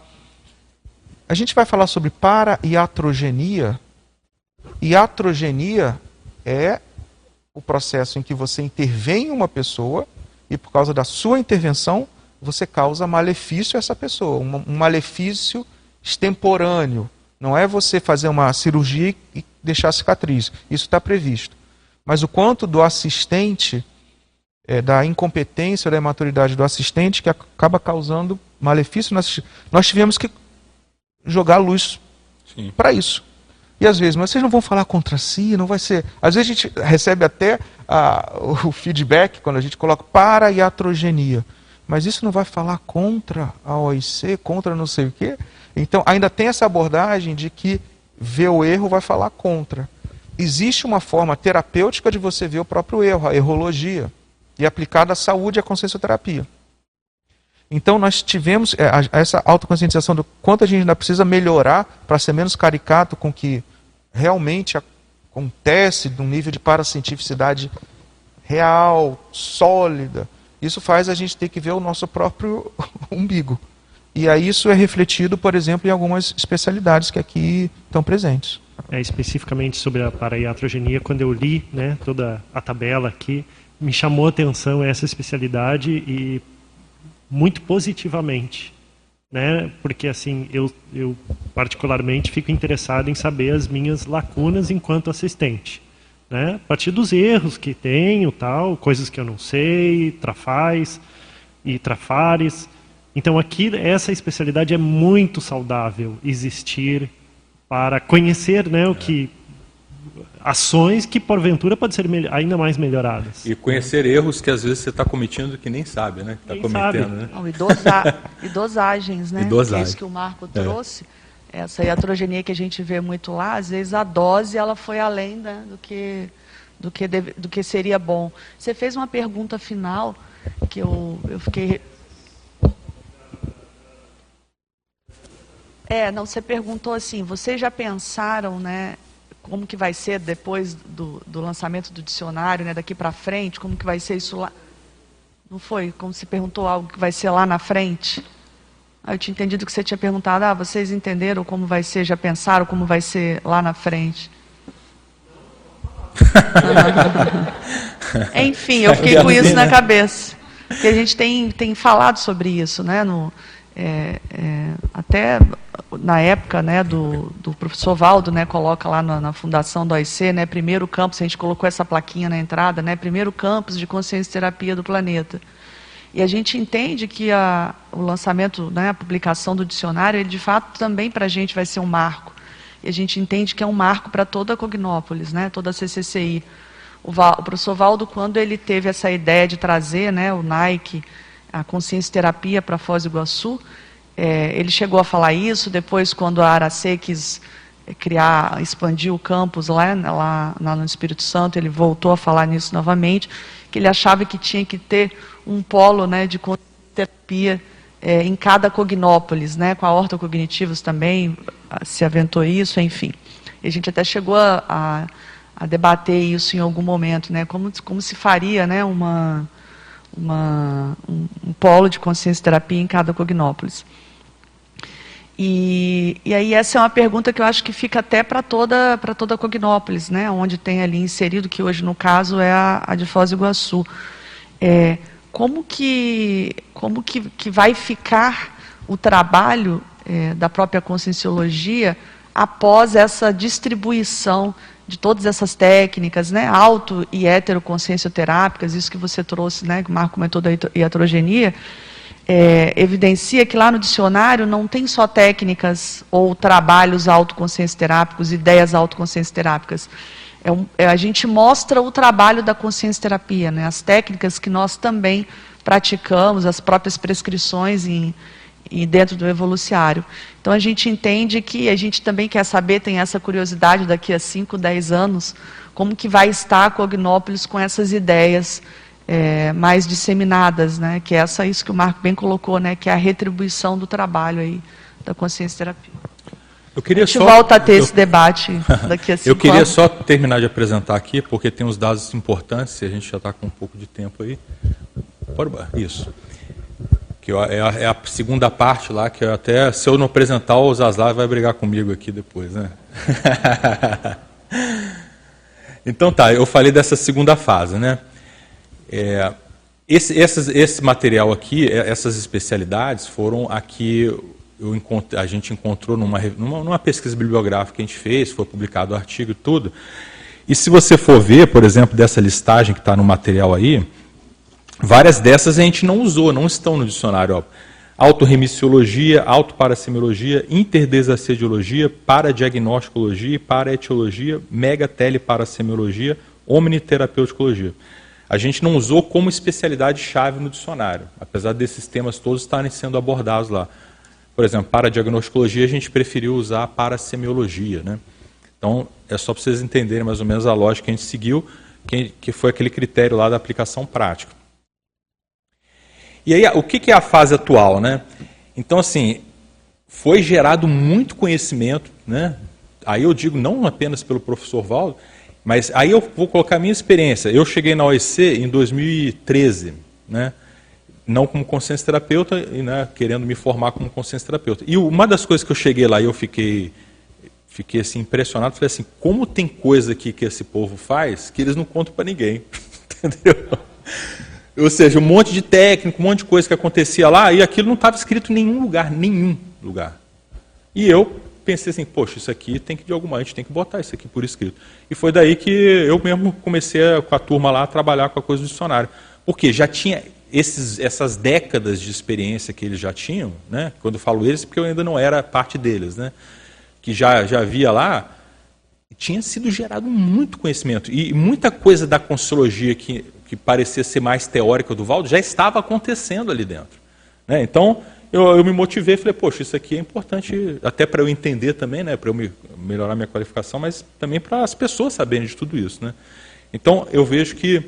Speaker 2: A gente vai falar sobre para-iatrogenia. Iatrogenia é o processo em que você intervém em uma pessoa e por causa da sua intervenção, você causa malefício a essa pessoa, um malefício extemporâneo. Não é você fazer uma cirurgia e deixar cicatriz. Isso está previsto. Mas o quanto do assistente, é, da incompetência, da imaturidade do assistente, que acaba causando malefício no assistente. Nós tivemos que jogar luz para isso. E às vezes, mas vocês não vão falar contra si, não vai ser. Às vezes a gente recebe até a, o feedback quando a gente coloca para iatrogenia. Mas isso não vai falar contra a OIC, contra não sei o quê? Então ainda tem essa abordagem de que ver o erro vai falar contra. Existe uma forma terapêutica de você ver o próprio erro, a errologia, e aplicada à saúde e à consciencioterapia. Então nós tivemos é, essa autoconscientização do quanto a gente ainda precisa melhorar para ser menos caricato com o que realmente acontece num nível de paracientificidade real, sólida. Isso faz a gente ter que ver o nosso próprio umbigo. E aí isso é refletido, por exemplo, em algumas especialidades que aqui estão presentes.
Speaker 9: É, especificamente sobre a paraiatrogenia, quando eu li né, toda a tabela aqui, me chamou a atenção essa especialidade e muito positivamente. Né? Porque assim, eu, eu particularmente fico interessado em saber as minhas lacunas enquanto assistente. Né? A partir dos erros que tenho, tal, coisas que eu não sei, trafais e trafares. Então aqui essa especialidade é muito saudável existir para conhecer, né, o que ações que porventura podem ser ainda mais melhoradas.
Speaker 1: E conhecer erros que às vezes você está cometendo que nem sabe, né? Que está cometendo, sabe. né?
Speaker 5: Não, e, dosa e dosagens, né? E dosagem. Que é isso que o Marco é. trouxe. É. Essa iatrogenia que a gente vê muito lá, às vezes a dose ela foi além né, do que do que deve, do que seria bom. Você fez uma pergunta final que eu, eu fiquei É, não, você perguntou assim, vocês já pensaram, né, como que vai ser depois do, do lançamento do dicionário, né, daqui para frente, como que vai ser isso lá? Não foi? Como se perguntou algo que vai ser lá na frente? Ah, eu tinha entendido que você tinha perguntado, ah, vocês entenderam como vai ser, já pensaram como vai ser lá na frente? Enfim, eu fiquei com isso na cabeça. Porque a gente tem, tem falado sobre isso, né? No, é, é, até na época né, do, do professor Valdo, né, coloca lá na, na, fundação do OIC, né, primeiro campus, a gente colocou essa plaquinha na entrada, né, primeiro campus de consciência terapia do planeta. E a gente entende que a, o lançamento, né, a publicação do dicionário, ele de fato também para a gente vai ser um marco. E a gente entende que é um marco para toda a Cognópolis, né, toda a CCCI. O, Val, o professor Valdo, quando ele teve essa ideia de trazer né, o Nike, a consciência terapia para Foz do Iguaçu, é, ele chegou a falar isso, depois quando a Aracê quis é, criar, expandir o campus lá, lá, lá, no Espírito Santo, ele voltou a falar nisso novamente, que ele achava que tinha que ter um polo né, de terapia é, em cada cognópolis, né, com a horta cognitivos também se aventou isso, enfim. E a gente até chegou a, a, a, debater isso em algum momento, né, como, como se faria né, uma, uma, um, um polo de consciência terapia em cada cognópolis. E, e aí essa é uma pergunta que eu acho que fica até para toda para toda Cognópolis, né, onde tem ali inserido que hoje no caso é a, a de Foz do Iguaçu. É, como que como que, que vai ficar o trabalho é, da própria conscienciologia após essa distribuição de todas essas técnicas, né, auto e heteroconsciencioterápicas, isso que você trouxe, né, que o Marco comentou da iatrogenia, é, evidencia que lá no dicionário não tem só técnicas ou trabalhos autoconsciência terápicos, ideias autoconsciência terápicas. É um, é, a gente mostra o trabalho da consciência terapia, né, as técnicas que nós também praticamos, as próprias prescrições em, em, dentro do evoluciário. Então a gente entende que a gente também quer saber, tem essa curiosidade daqui a 5, 10 anos, como que vai estar a Cognópolis com essas ideias é, mais disseminadas, né? Que é essa isso que o Marco bem colocou, né? Que é a retribuição do trabalho aí da consciência terapia.
Speaker 1: Eu queria
Speaker 5: a gente
Speaker 1: só,
Speaker 5: volta a ter eu, esse debate daqui a cinco
Speaker 1: Eu queria anos. só terminar de apresentar aqui, porque tem uns dados importantes, e a gente já está com um pouco de tempo aí. Isso. Que é a, é a, segunda parte lá, que até, se eu não apresentar, o Zaslav vai brigar comigo aqui depois, né? então tá, eu falei dessa segunda fase, né? É, esse, esse material aqui, é, essas especialidades, foram aqui eu a gente encontrou numa, numa, numa, pesquisa bibliográfica que a gente fez, foi publicado o artigo e tudo. E se você for ver, por exemplo, dessa listagem que está no material aí, várias dessas a gente não usou, não estão no dicionário. Ó. Autoremissiologia, autoparasemiologia, interdesacediologia, paradiagnosticologia, paraetiologia, megateleparasemiologia, omniterapeuticologia a gente não usou como especialidade-chave no dicionário, apesar desses temas todos estarem sendo abordados lá. Por exemplo, para diagnosticologia, a gente preferiu usar para semiologia. Né? Então, é só para vocês entenderem mais ou menos a lógica que a gente seguiu, que, que foi aquele critério lá da aplicação prática. E aí, o que, é a fase atual? Né? Então, assim, foi gerado muito conhecimento, né? aí eu digo não apenas pelo professor Valdo, mas aí eu vou colocar a minha experiência. Eu cheguei na OEC em 2013, né? não como consciência terapeuta, e, né, querendo me formar como consciência terapeuta. E uma das coisas que eu cheguei lá e eu fiquei, fiquei assim, impressionado, falei assim, como tem coisa aqui que esse povo faz que eles não contam para ninguém. Entendeu? Ou seja, um monte de técnico, um monte de coisa que acontecia lá, e aquilo não estava escrito em nenhum lugar, nenhum lugar. E eu pensei assim, poxa, isso aqui tem que de alguma, a gente tem que botar isso aqui por escrito. E foi daí que eu mesmo comecei com a turma lá a trabalhar com a coisa do dicionário. Porque já tinha esses, essas décadas de experiência que eles já tinham, né? quando eu falo eles, porque eu ainda não era parte deles, né? que já, já havia lá, tinha sido gerado muito conhecimento. E muita coisa da Consciologia que, que parecia ser mais teórica do Valdo já estava acontecendo ali dentro. Né? Então, eu, eu me motivei e falei, poxa, isso aqui é importante até para eu entender também, né? para eu me, melhorar minha qualificação, mas também para as pessoas saberem de tudo isso. Né? Então, eu vejo que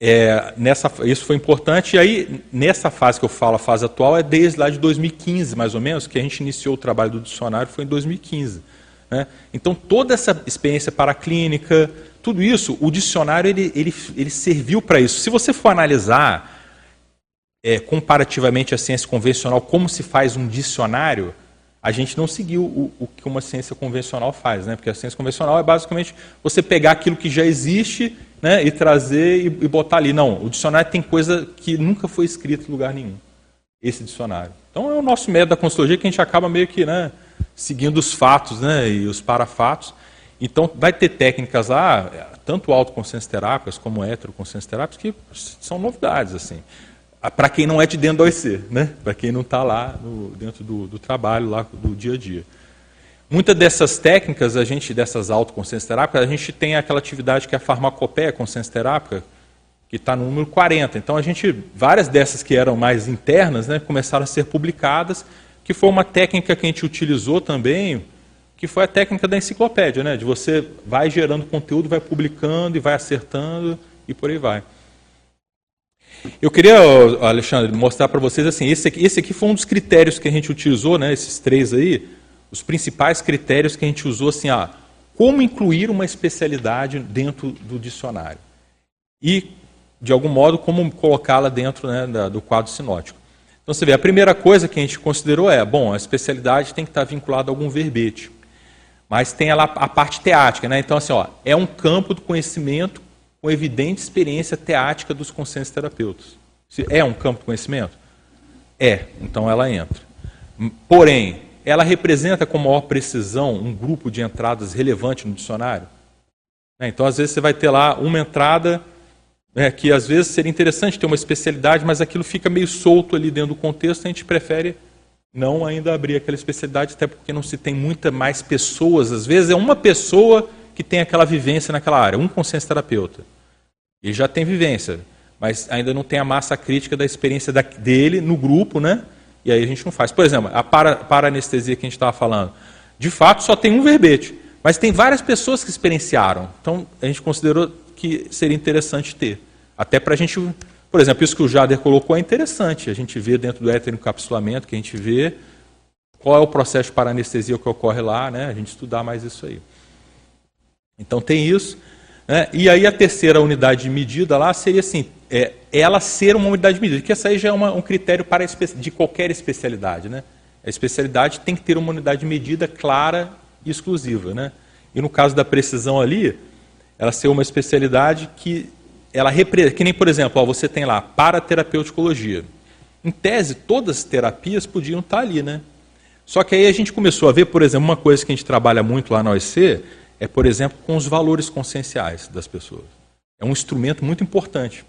Speaker 1: é, nessa, isso foi importante. E aí, nessa fase que eu falo, a fase atual, é desde lá de 2015, mais ou menos, que a gente iniciou o trabalho do dicionário, foi em 2015. Né? Então, toda essa experiência paraclínica, tudo isso, o dicionário ele, ele, ele serviu para isso. Se você for analisar é, comparativamente à ciência convencional, como se faz um dicionário, a gente não seguiu o, o, que uma ciência convencional faz, né? porque a ciência convencional é basicamente você pegar aquilo que já existe né, e trazer e, e, botar ali. Não, o dicionário tem coisa que nunca foi escrita em lugar nenhum. Esse dicionário. Então é o nosso método da consultoria que a gente acaba meio que né, seguindo os fatos né, e os parafatos. Então vai ter técnicas lá, tanto autoconsciência terápicas como heteroconsciência terápicas, que são novidades. assim Para quem não é de dentro do OIC, né? para quem não está lá no, dentro do, do trabalho, lá do dia a dia. Muitas dessas técnicas, a gente, dessas autoconsciências terápicas, a gente tem aquela atividade que é a farmacopeia consciência terápica, que está no número 40. Então, a gente, várias dessas que eram mais internas, né, começaram a ser publicadas, que foi uma técnica que a gente utilizou também, que foi a técnica da enciclopédia, né, de você vai gerando conteúdo, vai publicando e vai acertando e por aí vai. Eu queria, Alexandre, mostrar para vocês assim, esse aqui, esse aqui foi um dos critérios que a gente utilizou, né, esses três aí, os principais critérios que a gente usou assim, ah, como incluir uma especialidade dentro do dicionário e, de algum modo, como colocá-la dentro né, da, do quadro sinótico. Então você vê, a primeira coisa que a gente considerou é, bom, a especialidade tem que estar vinculada a algum verbete, mas tem ela a parte teática, né? Então assim, ó, é um campo do conhecimento com evidente experiência teática dos conscientes terapeutas. É um campo do conhecimento? É, então ela entra. Porém, ela representa com maior precisão um grupo de entradas relevante no dicionário? Né, então, às vezes, você vai ter lá uma entrada né, que, às vezes, seria interessante ter uma especialidade, mas aquilo fica meio solto ali dentro do contexto, a gente prefere não ainda abrir aquela especialidade, até porque não se tem muita mais pessoas. Às vezes, é uma pessoa que tem aquela vivência naquela área, um consciência terapeuta. Ele já tem vivência, mas ainda não tem a massa crítica da experiência dele no grupo, né? E aí a gente não faz. Por exemplo, a para, para-anestesia que a gente estava falando. De fato, só tem um verbete. Mas tem várias pessoas que experienciaram. Então, a gente considerou que seria interessante ter. Até para a gente. Por exemplo, isso que o Jader colocou é interessante. A gente vê dentro do encapsulamento, que a gente vê qual é o processo de para-anestesia que ocorre lá, né? a gente estudar mais isso aí. Então, tem isso. Né? E aí, a terceira unidade de medida lá seria assim: é, ela ser uma unidade de medida, que essa aí já é uma, um critério para de qualquer especialidade. Né? A especialidade tem que ter uma unidade de medida clara e exclusiva. Né? E no caso da precisão ali, ela ser uma especialidade que ela que nem, por exemplo, ó, você tem lá paraterapeuticologia. Em tese, todas as terapias podiam estar ali, né? Só que aí a gente começou a ver, por exemplo, uma coisa que a gente trabalha muito lá na OEC é, por exemplo, com os valores conscienciais das pessoas. É um instrumento muito importante.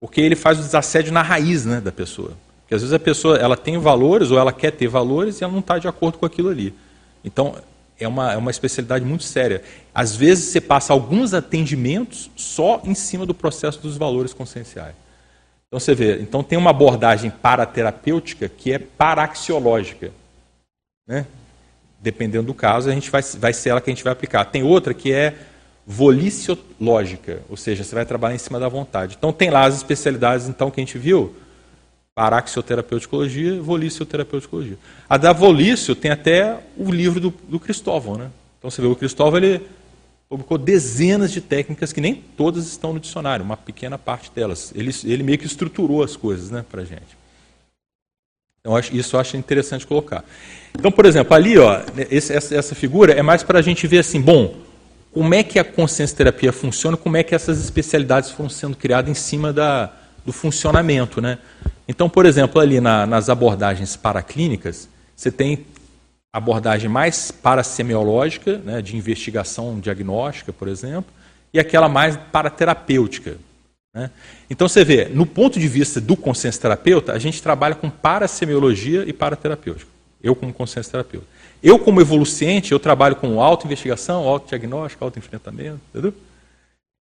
Speaker 1: Porque ele faz o desassédio na raiz né, da pessoa. Porque às vezes a pessoa ela tem valores ou ela quer ter valores e ela não está de acordo com aquilo ali. Então, é uma, é uma especialidade muito séria. Às vezes você passa alguns atendimentos só em cima do processo dos valores conscienciais. Então você vê, então tem uma abordagem paraterapêutica que é paraxiológica. Né? Dependendo do caso, a gente vai, vai ser ela que a gente vai aplicar. Tem outra que é voliciológica, ou seja, você vai trabalhar em cima da vontade. Então tem lá as especialidades então que a gente viu, paraxioterapeuticologia, volicioterapeuticologia. A da volício tem até o livro do, do Cristóvão, né? Então você vê o Cristóvão ele publicou dezenas de técnicas que nem todas estão no dicionário, uma pequena parte delas. Ele, ele meio que estruturou as coisas né, para a gente. Então, isso eu acho interessante colocar. Então, por exemplo, ali, ó, esse, essa, essa figura é mais para a gente ver assim, bom, como é que a consciência terapia funciona, como é que essas especialidades foram sendo criadas em cima da, do funcionamento. Né? Então, por exemplo, ali na, nas abordagens paraclínicas, você tem abordagem mais parasemiológica, né, de investigação diagnóstica, por exemplo, e aquela mais paraterapêutica. Né? Então você vê, no ponto de vista do consciência terapeuta, a gente trabalha com parasemiologia e paraterapêutica. Eu como consciência terapeuta. Eu como evoluciente, eu trabalho com auto-investigação, auto-diagnóstico, auto-enfrentamento, entendeu?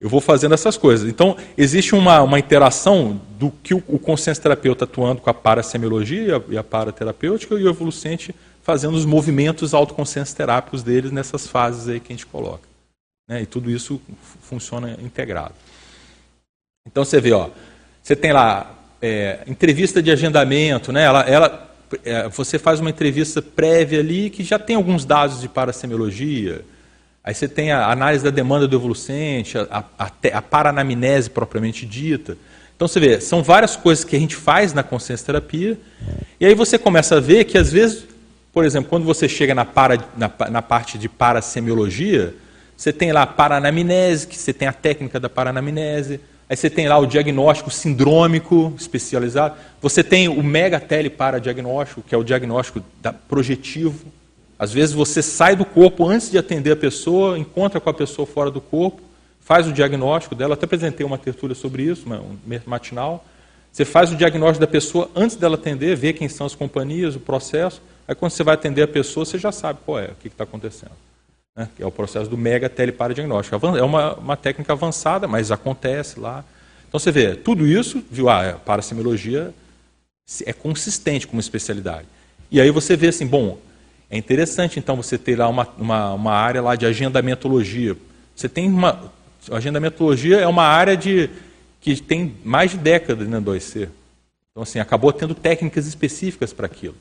Speaker 1: Eu vou fazendo essas coisas. Então, existe uma, uma interação do que o, o consciência terapeuta atuando com a parasemiologia e a paraterapêutica e o evoluciente fazendo os movimentos autoconsciência terápicos deles nessas fases aí que a gente coloca. Né? E tudo isso funciona integrado. Então você vê, ó, você tem lá é, entrevista de agendamento, né? Ela, ela, é, você faz uma entrevista prévia ali que já tem alguns dados de parasemiologia. Aí você tem a análise da demanda do evolucente, a, a, a paranamnese propriamente dita. Então você vê, são várias coisas que a gente faz na consciência terapia, e aí você começa a ver que às vezes por exemplo, quando você chega na, para, na, na parte de parasemiologia, você tem lá a paranamnese, que você tem a técnica da paranamnese, aí você tem lá o diagnóstico sindrômico especializado, você tem o mega teleparadiagnóstico, que é o diagnóstico da, projetivo. Às vezes você sai do corpo antes de atender a pessoa, encontra com a pessoa fora do corpo, faz o diagnóstico dela. Até apresentei uma tertúlia sobre isso, um matinal. Você faz o diagnóstico da pessoa antes dela atender, vê quem são as companhias, o processo. Aí quando você vai atender a pessoa, você já sabe qual é, o que está acontecendo. Né? É o processo do mega teleparadiagnóstico. É uma, uma técnica avançada, mas acontece lá. Então você vê, tudo isso, viu, ah, a é, parasemiologia é consistente como especialidade. E aí você vê assim, bom, é interessante então você ter lá uma, uma, uma área lá de agendamentologia. Você tem uma. A agendamentologia é uma área de, que tem mais de décadas na né, 2C. Então, assim, acabou tendo técnicas específicas para aquilo.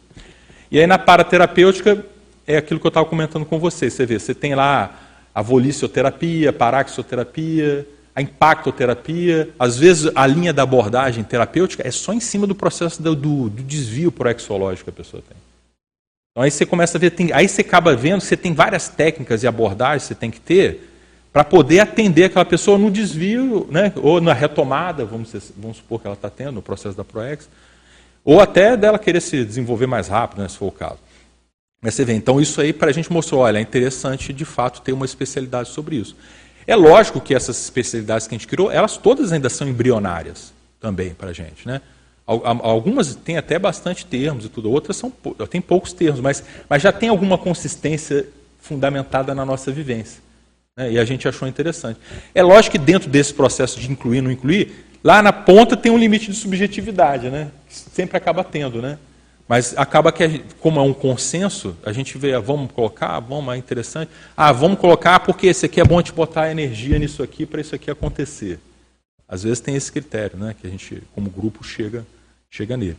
Speaker 1: E aí na paraterapêutica é aquilo que eu estava comentando com vocês. Você vê, você tem lá a volicioterapia, paraxioterapia, a impactoterapia. Às vezes a linha da abordagem terapêutica é só em cima do processo do, do, do desvio proexológico que a pessoa tem. Então aí você começa a ver, tem, aí você acaba vendo que você tem várias técnicas e abordagens que você tem que ter para poder atender aquela pessoa no desvio, né, ou na retomada, vamos, vamos supor que ela está tendo no processo da ProEx, ou até dela querer se desenvolver mais rápido, né, se for o caso. Mas você vê, então isso aí para a gente mostrou, olha, é interessante de fato ter uma especialidade sobre isso. É lógico que essas especialidades que a gente criou, elas todas ainda são embrionárias também para a gente. Né? Algumas têm até bastante termos e tudo, outras são, têm poucos termos, mas, mas já tem alguma consistência fundamentada na nossa vivência. Né? E a gente achou interessante. É lógico que dentro desse processo de incluir não incluir, Lá na ponta tem um limite de subjetividade, né? Sempre acaba tendo, né? Mas acaba que, como é um consenso, a gente vê, ah, vamos colocar, vamos, é interessante. Ah, vamos colocar porque esse aqui é bom te botar energia nisso aqui para isso aqui acontecer. Às vezes tem esse critério, né? Que a gente, como grupo, chega, chega nele.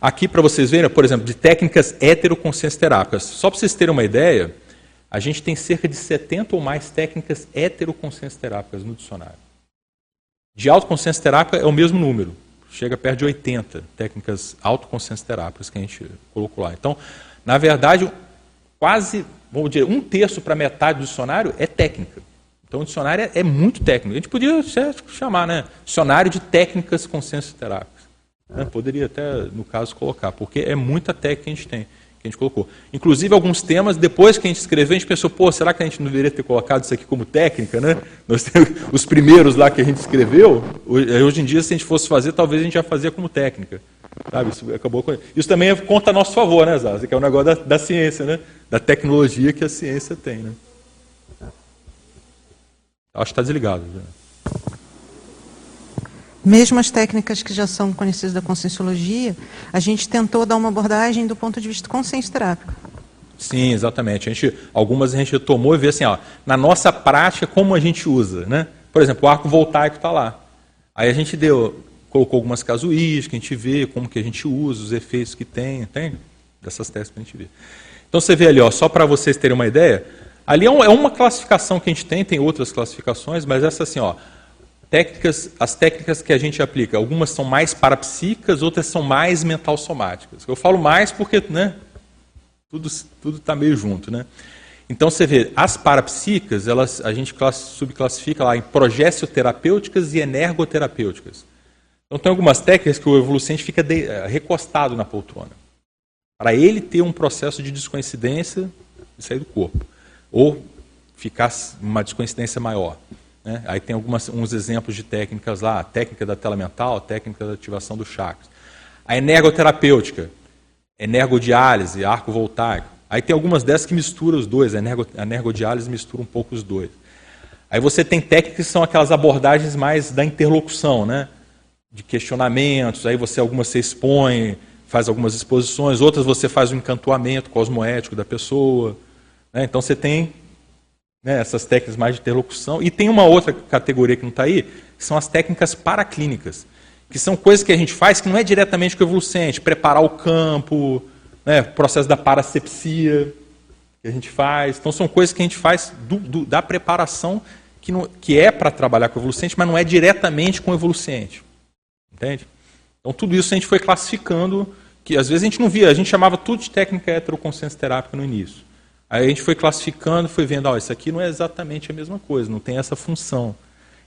Speaker 1: Aqui, para vocês verem, por exemplo, de técnicas heteroconsciência terápicas. Só para vocês terem uma ideia, a gente tem cerca de 70 ou mais técnicas heteroconsciência terápicas no dicionário. De autoconsciência terápica é o mesmo número, chega perto de 80 técnicas autoconsciência terápicas que a gente colocou lá. Então, na verdade, quase, vamos dizer, um terço para metade do dicionário é técnica. Então, o dicionário é, é muito técnico. A gente podia chamar, né? Dicionário de técnicas consciência terápicas. Né? Poderia até, no caso, colocar, porque é muita técnica que a gente tem que a gente colocou. Inclusive, alguns temas, depois que a gente escreveu, a gente pensou, pô, será que a gente não deveria ter colocado isso aqui como técnica, né? Nós temos os primeiros lá que a gente escreveu, hoje em dia, se a gente fosse fazer, talvez a gente já fazia como técnica. Sabe? Isso, acabou com... isso também conta a nosso favor, né, Zaza? Que é um negócio da, da ciência, né? Da tecnologia que a ciência tem, né? Acho que está desligado. Já
Speaker 10: mesmo as técnicas que já são conhecidas da conscienciologia, a gente tentou dar uma abordagem do ponto de vista consciência terápico.
Speaker 1: Sim, exatamente. A gente, algumas a gente tomou e vê assim, ó, na nossa prática, como a gente usa. Né? Por exemplo, o arco voltaico está lá. Aí a gente deu, colocou algumas casuísticas, a gente vê como que a gente usa, os efeitos que tem, tem dessas testes para a gente ver. Então você vê ali, ó, só para vocês terem uma ideia, Ali é, é, uma classificação que a gente tem, tem outras classificações, mas essa assim, ó, técnicas, as técnicas que a gente aplica, algumas são mais parapsíquicas, outras são mais mental somáticas. Eu falo mais porque, né, tudo tudo está meio junto, né? Então você vê, as parapsíquicas, elas a gente subclassifica lá em progessioterapêuticas e energoterapêuticas. Então tem algumas técnicas que o evolucente fica de, eh, recostado na poltrona. Para ele ter um processo de descoincidência e sair do corpo ou ficar uma descoincidência maior. Né? Aí tem alguns uns exemplos de técnicas lá, a técnica da tela mental, a técnica da ativação dos chakras. A energoterapêutica, energodiálise, arco voltaico. Aí tem algumas dessas que misturam os dois, a, energo, a energodiálise mistura um pouco os dois. Aí você tem técnicas que são aquelas abordagens mais da interlocução, né? de questionamentos, aí você algumas você expõe, faz algumas exposições, outras você faz o um encantoamento cosmoético da pessoa. Né? Então você tem né, essas técnicas mais de interlocução. E tem uma outra categoria que não está aí, que são as técnicas paraclínicas, que são coisas que a gente faz que não é diretamente com o evolucente, preparar o campo, né, processo da parasepsia que a gente faz. Então são coisas que a gente faz do, do, da preparação que, não, que é para trabalhar com o evolucente, mas não é diretamente com o evolucente. Entende? Então tudo isso a gente foi classificando, que às vezes a gente não via, a gente chamava tudo de técnica heteroconsciência terápica no início. Aí a gente foi classificando, foi vendo, ó, isso aqui não é exatamente a mesma coisa, não tem essa função.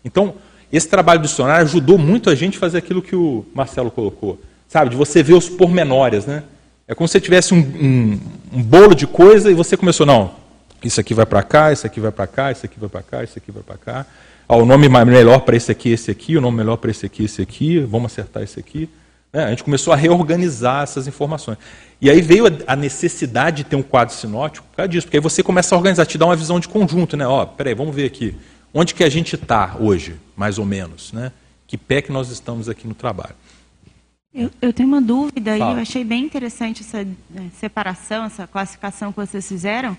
Speaker 1: Então, esse trabalho do dicionário ajudou muito a gente a fazer aquilo que o Marcelo colocou. Sabe, de você ver os pormenores, né? É como se você tivesse um, um, um bolo de coisa e você começou, não, isso aqui vai para cá, isso aqui vai para cá, isso aqui vai para cá, isso aqui vai para cá. Ó, o nome melhor para esse aqui, esse aqui, o nome melhor para esse aqui, esse aqui, vamos acertar esse aqui. É, a gente começou a reorganizar essas informações. E aí veio a necessidade de ter um quadro sinótico por causa disso, porque aí você começa a organizar, te dá uma visão de conjunto, né? Ó, peraí, vamos ver aqui. Onde que a gente está hoje, mais ou menos, né? Que pé que nós estamos aqui no trabalho.
Speaker 8: Eu, eu tenho uma dúvida Fala. e eu achei bem interessante essa né, separação, essa classificação que vocês fizeram.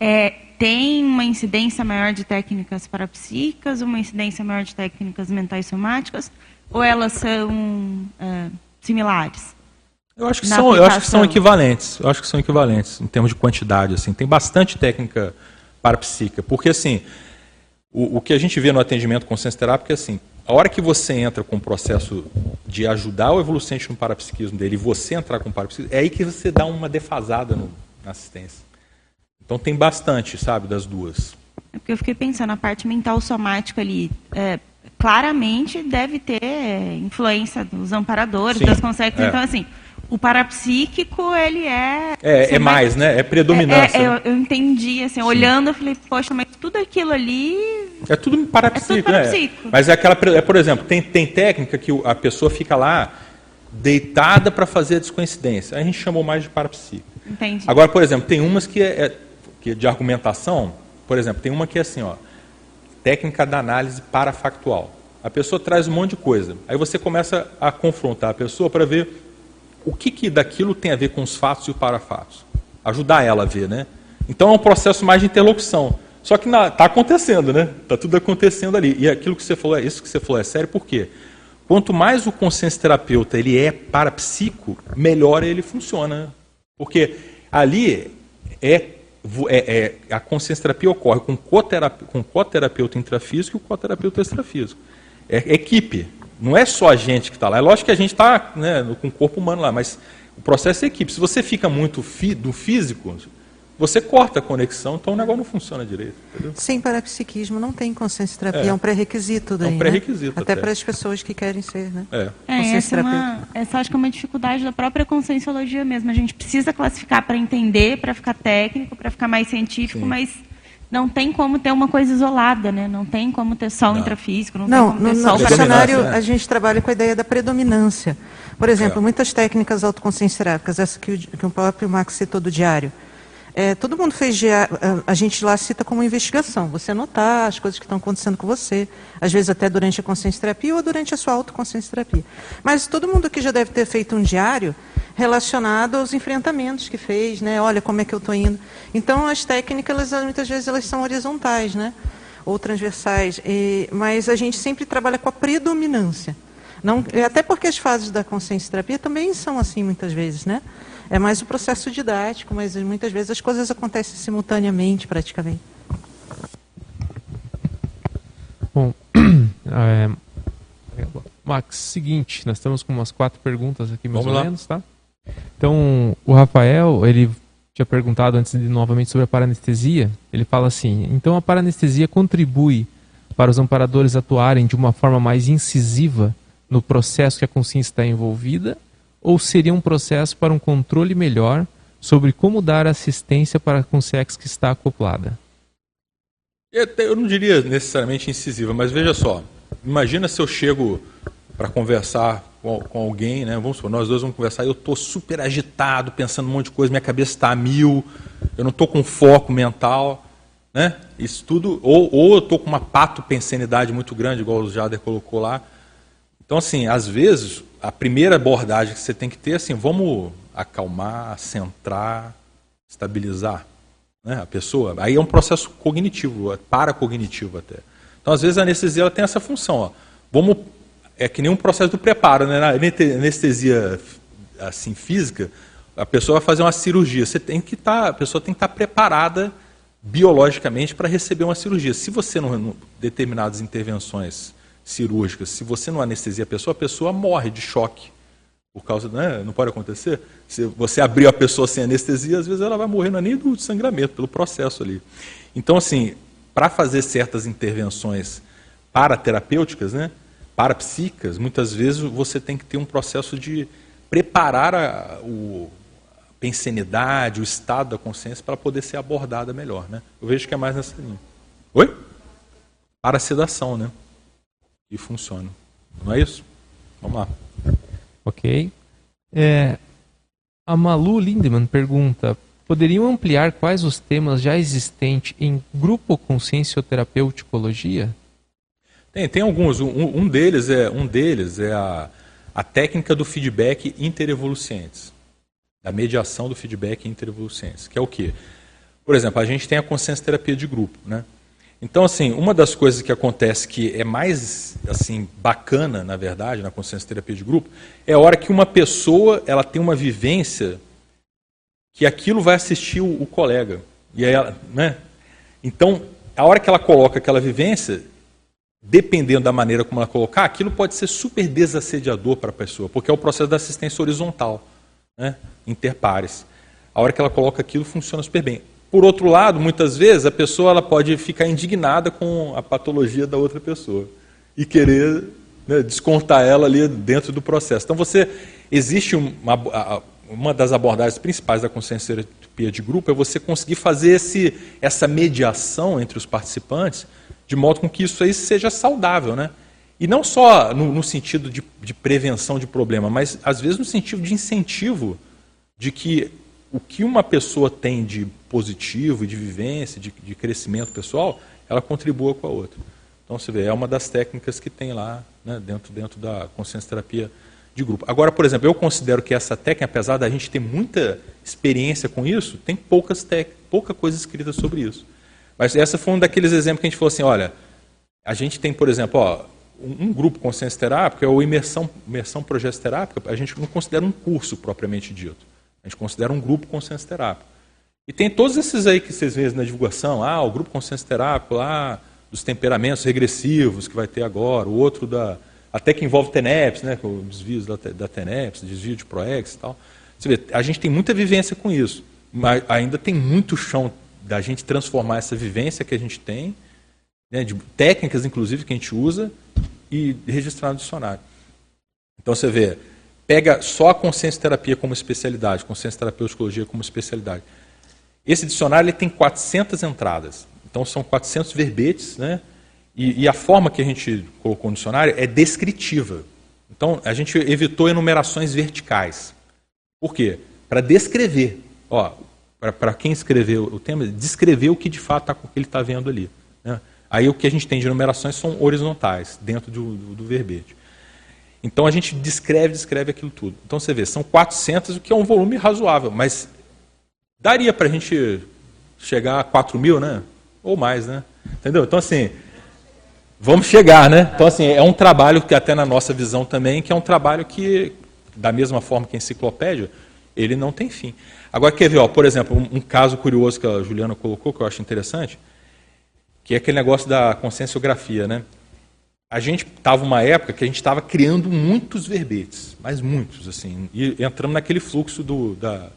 Speaker 8: É, tem uma incidência maior de técnicas parapsíquicas, uma incidência maior de técnicas mentais somáticas, ou elas são é, similares?
Speaker 1: Eu acho que são, eu acho que são equivalentes. Eu acho que são equivalentes em termos de quantidade. Assim, tem bastante técnica parapsíquica, porque assim, o, o que a gente vê no atendimento consciência terápico é assim, a hora que você entra com o processo de ajudar o evolucente no parapsiquismo dele, e você entrar com o parapsiquismo, é aí que você dá uma defasada no, na assistência. Então tem bastante, sabe, das duas.
Speaker 8: É porque eu fiquei pensando, a parte mental somática ali, é, claramente deve ter é, influência dos amparadores, Sim, das consequências. É. Então, assim, o parapsíquico, ele é...
Speaker 1: É, é mais, né? É predominância.
Speaker 8: É, é, eu, eu, entendi, assim, Sim. olhando, eu falei, poxa, mas tudo aquilo ali...
Speaker 1: É tudo parapsíquico, é tudo parapsíquico. Mas é aquela... É, por exemplo, tem, tem técnica que a pessoa fica lá deitada para fazer a descoincidência. A gente chamou mais de parapsíquico.
Speaker 8: Entendi.
Speaker 1: Agora, por exemplo, tem umas que é, é que de argumentação, por exemplo, tem uma que é assim, ó, técnica da análise parafactual. A pessoa traz um monte de coisa. Aí você começa a confrontar a pessoa para ver o que, que daquilo tem a ver com os fatos e os parafatos. Ajudar ela a ver, né? Então é um processo mais de interlocução. Só que está acontecendo, né? Está tudo acontecendo ali. E aquilo que você falou, é isso que você falou é sério, por quê? Quanto mais o consciência terapeuta ele é parapsíquico, melhor ele funciona. Porque ali é, é, é a consciência terapia ocorre com coterapeuta, com coterapeuta intrafísico e o coterapeuta extrafísico. É, equipe. Não é só a gente que está lá. É lógico que a gente está né, com o corpo humano lá, mas o processo é equipe. Se você fica muito fi, do físico, você corta a conexão, então o negócio não funciona direito. Entendeu?
Speaker 10: Sem parapsiquismo não tem consciência terapia, é, é um pré-requisito daí,
Speaker 1: É um pré-requisito.
Speaker 10: Né? Até, até, para as pessoas que querem ser, né?
Speaker 8: É, é essa, é uma, essa acho que é uma dificuldade da própria conscienciologia mesmo. A gente precisa classificar para entender, para ficar técnico, para ficar mais científico, Sim. mas não tem como ter uma coisa isolada, né? Não tem como ter só o intrafísico, não,
Speaker 10: não
Speaker 8: tem como ter
Speaker 10: no,
Speaker 8: só
Speaker 10: no o dicionário a gente trabalha com a ideia da predominância. Por exemplo, é. muitas técnicas autoconscienciáticas, essa que o, que o próprio Max citou do diário, é, todo mundo fez diário, a gente lá cita como investigação, você anotar as coisas que estão acontecendo com você, às vezes até durante a consciência terapia ou durante a sua autoconsciência terapia. Mas todo mundo aqui já deve ter feito um diário relacionado aos enfrentamentos que fez, né? Olha como é que eu estou indo. Então as técnicas, elas, muitas vezes, elas são horizontais, né? Ou transversais. E, mas a gente sempre trabalha com a predominância. Não, até porque as fases da consciência terapia também são assim muitas vezes, né? É mais um processo didático, mas muitas vezes as coisas acontecem simultaneamente, praticamente.
Speaker 4: Bom, é, Max, seguinte, nós estamos com umas quatro perguntas aqui, mais Vamos ou lá. menos, tá? Então, o Rafael, ele tinha perguntado antes de, novamente sobre a paranestesia. Ele fala assim: então a paranestesia contribui para os amparadores atuarem de uma forma mais incisiva no processo que a consciência está envolvida ou seria um processo para um controle melhor sobre como dar assistência para a consciência que está acoplada?
Speaker 1: Eu não diria necessariamente incisiva, mas veja só. Imagina se eu chego para conversar com, alguém, né? Vamos supor, nós dois vamos conversar eu estou super agitado, pensando um monte de coisa, minha cabeça está a mil, eu não estou com foco mental, né? Isso tudo, ou, ou eu estou com uma pato-pensenidade muito grande, igual o Jader colocou lá. Então, assim, às vezes, a primeira abordagem que você tem que ter é assim, vamos acalmar, centrar, estabilizar né, a pessoa. Aí é um processo cognitivo, é paracognitivo até. Então, às vezes, a anestesia ela tem essa função. Ó. Vamos, é que nem um processo do preparo. Né? Na anestesia assim, física, a pessoa vai fazer uma cirurgia. Você tem que estar, tá, a pessoa tem que estar tá preparada biologicamente para receber uma cirurgia. Se você não determinadas intervenções cirúrgicas, se você não anestesia a pessoa, a pessoa morre de choque por causa, né, não pode acontecer. Se você abrir a pessoa sem anestesia, às vezes ela vai morrer não é nem do sangramento, pelo processo ali. Então, assim, para fazer certas intervenções paraterapêuticas, né, parapsíquicas, muitas vezes você tem que ter um processo de preparar a, o, a o estado da consciência para poder ser abordada melhor. Né? Eu vejo que é mais nessa linha. Oi? Para sedação, né? E funciona. Não é isso? Vamos lá.
Speaker 4: Ok. É, a Malu Lindemann pergunta: poderiam ampliar quais os temas já existentes em grupo consciencioterapeuticologia?
Speaker 1: Tem, tem alguns. Um, um, deles é um deles é a, a técnica do feedback interevolucientes, da mediação do feedback interevolucientes, que é o quê? Por exemplo, a gente tem a consciência terapia de grupo, né? Então, assim, uma das coisas que acontece que é mais assim bacana, na verdade, na consciência terapia de grupo, é a hora que uma pessoa ela tem uma vivência que aquilo vai assistir o, colega. E aí ela, né? Então, a hora que ela coloca aquela vivência, dependendo da maneira como ela colocar, aquilo pode ser super desassediador para a pessoa, porque é o processo da assistência horizontal, né? interpares. A hora que ela coloca aquilo, funciona super bem. Por outro lado, muitas vezes a pessoa ela pode ficar indignada com a patologia da outra pessoa e querer né, descontar ela ali dentro do processo. Então você existe uma, uma das abordagens principais da consciência de grupo é você conseguir fazer esse, essa mediação entre os participantes de modo com que isso aí seja saudável, né? E não só no, no sentido de, de prevenção de problema, mas às vezes no sentido de incentivo de que o que uma pessoa tem de positivo, de vivência, de, de crescimento pessoal, ela contribua com a outra. Então, você vê, é uma das técnicas que tem lá né, dentro, dentro da consciência terapia de grupo. Agora, por exemplo, eu considero que essa técnica, apesar da gente ter muita experiência com isso, tem poucas pouca coisa escrita sobre isso. Mas essa foi um daqueles exemplos que a gente falou assim, olha, a gente tem, por exemplo, ó, um, grupo consciência terápica, ou imersão, imersão projeto terápica, a gente não considera um curso propriamente dito. A gente considera um grupo consciência terápico. E tem todos esses aí que vocês veem na divulgação, ah, o grupo consciência terápico lá, dos temperamentos regressivos que vai ter agora, o outro da. Até que envolve TENEPS, né, com desvios da, da TENEPS, desvio de ProEx e tal. Você vê, a gente tem muita vivência com isso, mas ainda tem muito chão da gente transformar essa vivência que a gente tem, né, de técnicas inclusive que a gente usa, e registrar no dicionário. Então você vê, pega só a consciência terapia como especialidade, consciência terapêuticologia como especialidade. Esse dicionário ele tem 400 entradas. Então são 400 verbetes, né? E, e, a forma que a gente colocou no dicionário é descritiva. Então a gente evitou enumerações verticais. Por quê? Para descrever. Para quem escreveu o tema, descrever o que de fato tá, ele está vendo ali. Né? Aí o que a gente tem de enumerações são horizontais, dentro do, do, do verbete. Então a gente descreve, descreve aquilo tudo. Então você vê, são 400, o que é um volume razoável, mas daria para a gente chegar a 4 mil, né? Ou mais, né? Entendeu? Então assim, vamos chegar, né? Então assim, é um trabalho que até na nossa visão também, que é um trabalho que, da mesma forma que a enciclopédia, ele não tem fim. Agora quer ver, ó, por exemplo, um, um caso curioso que a Juliana colocou, que eu acho interessante, que é aquele negócio da conscienciografia, né? a gente estava uma época que a gente estava criando muitos verbetes, mas muitos, assim, e entramos naquele fluxo do, da,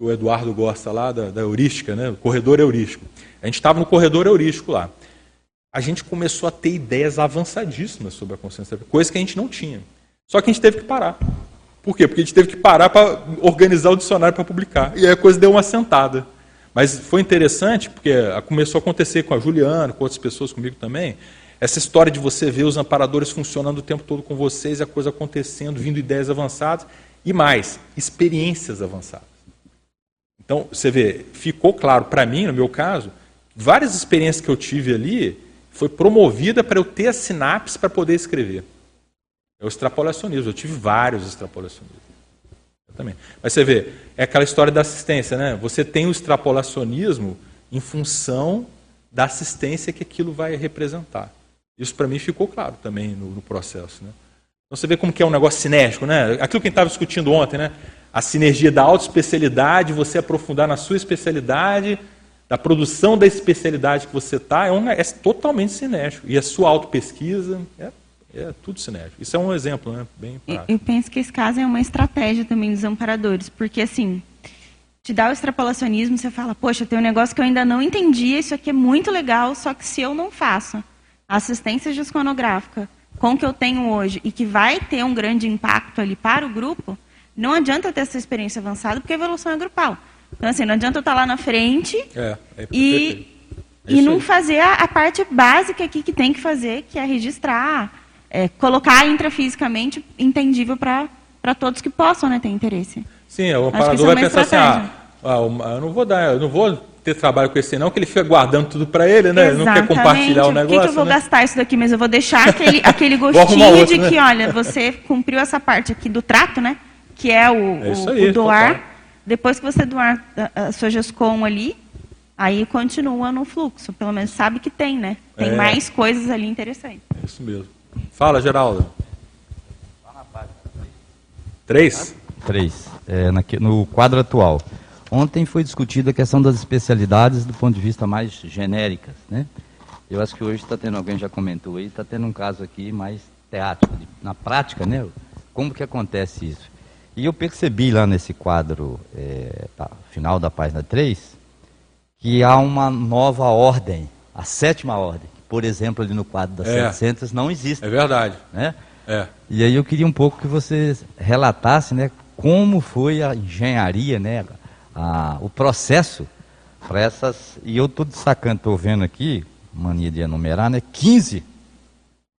Speaker 1: o Eduardo gosta lá, da, da heurística, né? o corredor heurístico. A gente estava no corredor heurístico lá. A gente começou a ter ideias avançadíssimas sobre a consciência, coisa que a gente não tinha. Só que a gente teve que parar. Por quê? Porque a gente teve que parar para organizar o dicionário para publicar. E aí a coisa deu uma sentada. Mas foi interessante, porque começou a acontecer com a Juliana, com outras pessoas comigo também, essa história de você ver os amparadores funcionando o tempo todo com vocês, a coisa acontecendo, vindo ideias avançadas, e mais, experiências avançadas. Então, você vê, ficou claro para mim, no meu caso, várias experiências que eu tive ali foi promovida para eu ter a sinapse para poder escrever. É o extrapolacionismo, eu tive vários extrapolacionismos. Também. Mas você vê, é aquela história da assistência, né? Você tem o extrapolacionismo em função da assistência que aquilo vai representar. Isso para mim ficou claro também no, no, processo. Né? Então você vê como que é um negócio cinético, né? Aquilo que a gente estava discutindo ontem, né? A sinergia da autoespecialidade, você aprofundar na sua especialidade, da produção da especialidade que você está, é, um, é totalmente cinético. E a sua autopesquisa, é, é tudo cinético. Isso é um exemplo, né? Bem
Speaker 8: prático. Eu penso que esse caso é uma estratégia também dos amparadores, porque assim, te dá o extrapolacionismo, você fala, poxa, tem um negócio que eu ainda não entendi, isso aqui é muito legal, só que se eu não faço assistência gesconográfica com o que eu tenho hoje e que vai ter um grande impacto ali para o grupo, não adianta ter essa experiência avançada, porque a evolução é grupal. Então, assim, não adianta eu estar lá na frente
Speaker 1: é, é
Speaker 8: e, é e não aí. fazer a, a, parte básica aqui que tem que fazer, que é registrar, é, colocar intrafisicamente entendível para todos que possam né, ter interesse.
Speaker 1: Sim, o operador vai pensar assim, ah, ah, eu não vou dar, eu não vou ter trabalho com esse não, que ele fica guardando tudo para ele, né? Ele não quer compartilhar o negócio. Por que, que
Speaker 8: eu vou
Speaker 1: né?
Speaker 8: gastar isso daqui mesmo? Eu vou deixar aquele, aquele gostinho outro, de né? que, olha, você cumpriu essa parte aqui do trato, né? Que é o, é o, aí, o doar. Total. Depois que você doar a, a sua GESCOM ali, aí continua no fluxo. Pelo menos sabe que tem, né? Tem é. mais coisas ali interessantes.
Speaker 1: É isso mesmo. Fala, Geraldo. Três?
Speaker 11: Três. É, no quadro atual. Ontem foi discutida a questão das especialidades do ponto de vista mais genéricas, né? Eu acho que hoje está tendo, alguém já comentou aí, está tendo um caso aqui mais teático, na prática, né? Como que acontece isso? E eu percebi lá nesse quadro, é, tá, final da página 3, que há uma nova ordem, a sétima ordem, que, por exemplo, ali no quadro das é, 700 não existe.
Speaker 1: É verdade.
Speaker 11: Né?
Speaker 1: É.
Speaker 11: E aí eu queria um pouco que você relatasse, né, como foi a engenharia, né, a, o processo para essas. E eu estou destacando, estou vendo aqui, mania de enumerar, né? 15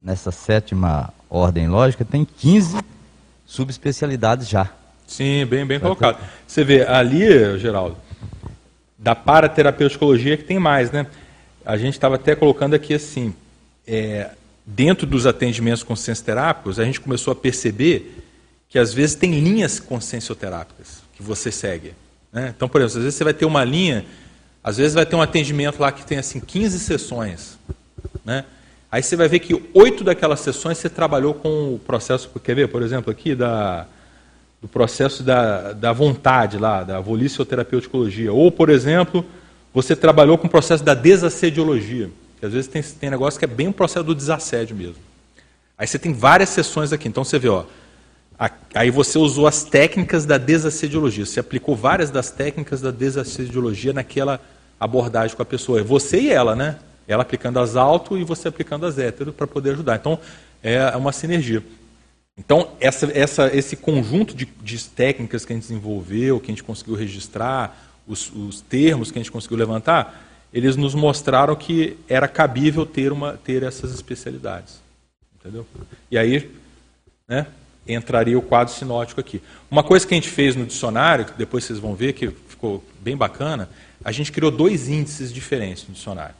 Speaker 11: nessa sétima ordem lógica, tem 15 subespecialidades já.
Speaker 1: Sim, bem, bem colocado. Você vê, ali, Geraldo, da paraterapeuticologia que tem mais, né? A gente estava até colocando aqui assim, é, dentro dos atendimentos consciencioterápicos, a gente começou a perceber que às vezes tem linhas consciencioterápicas que você segue. Né? Então, por exemplo, às vezes você vai ter uma linha, às vezes vai ter um atendimento lá que tem assim 15 sessões. Né? Aí você vai ver que oito daquelas sessões você trabalhou com o processo, quer ver, por exemplo, aqui da, do processo da, da vontade lá, da volicioterapeuticologia. Ou, por exemplo, você trabalhou com o processo da desassediologia. Que às vezes tem, tem negócio que é bem o processo do desassédio mesmo. Aí você tem várias sessões aqui. Então você vê, ó, Aí você usou as técnicas da desassediologia. Você aplicou várias das técnicas da desassediologia naquela abordagem com a pessoa. É você e ela, né? Ela aplicando as alto e você aplicando as hétero para poder ajudar. Então, é uma sinergia. Então, essa, essa, esse conjunto de, de, técnicas que a gente desenvolveu, que a gente conseguiu registrar, os, os, termos que a gente conseguiu levantar, eles nos mostraram que era cabível ter, uma, ter essas especialidades. Entendeu? E aí, né, entraria o quadro sinótico aqui. Uma coisa que a gente fez no dicionário, que depois vocês vão ver que ficou bem bacana, a gente criou dois índices diferentes no dicionário.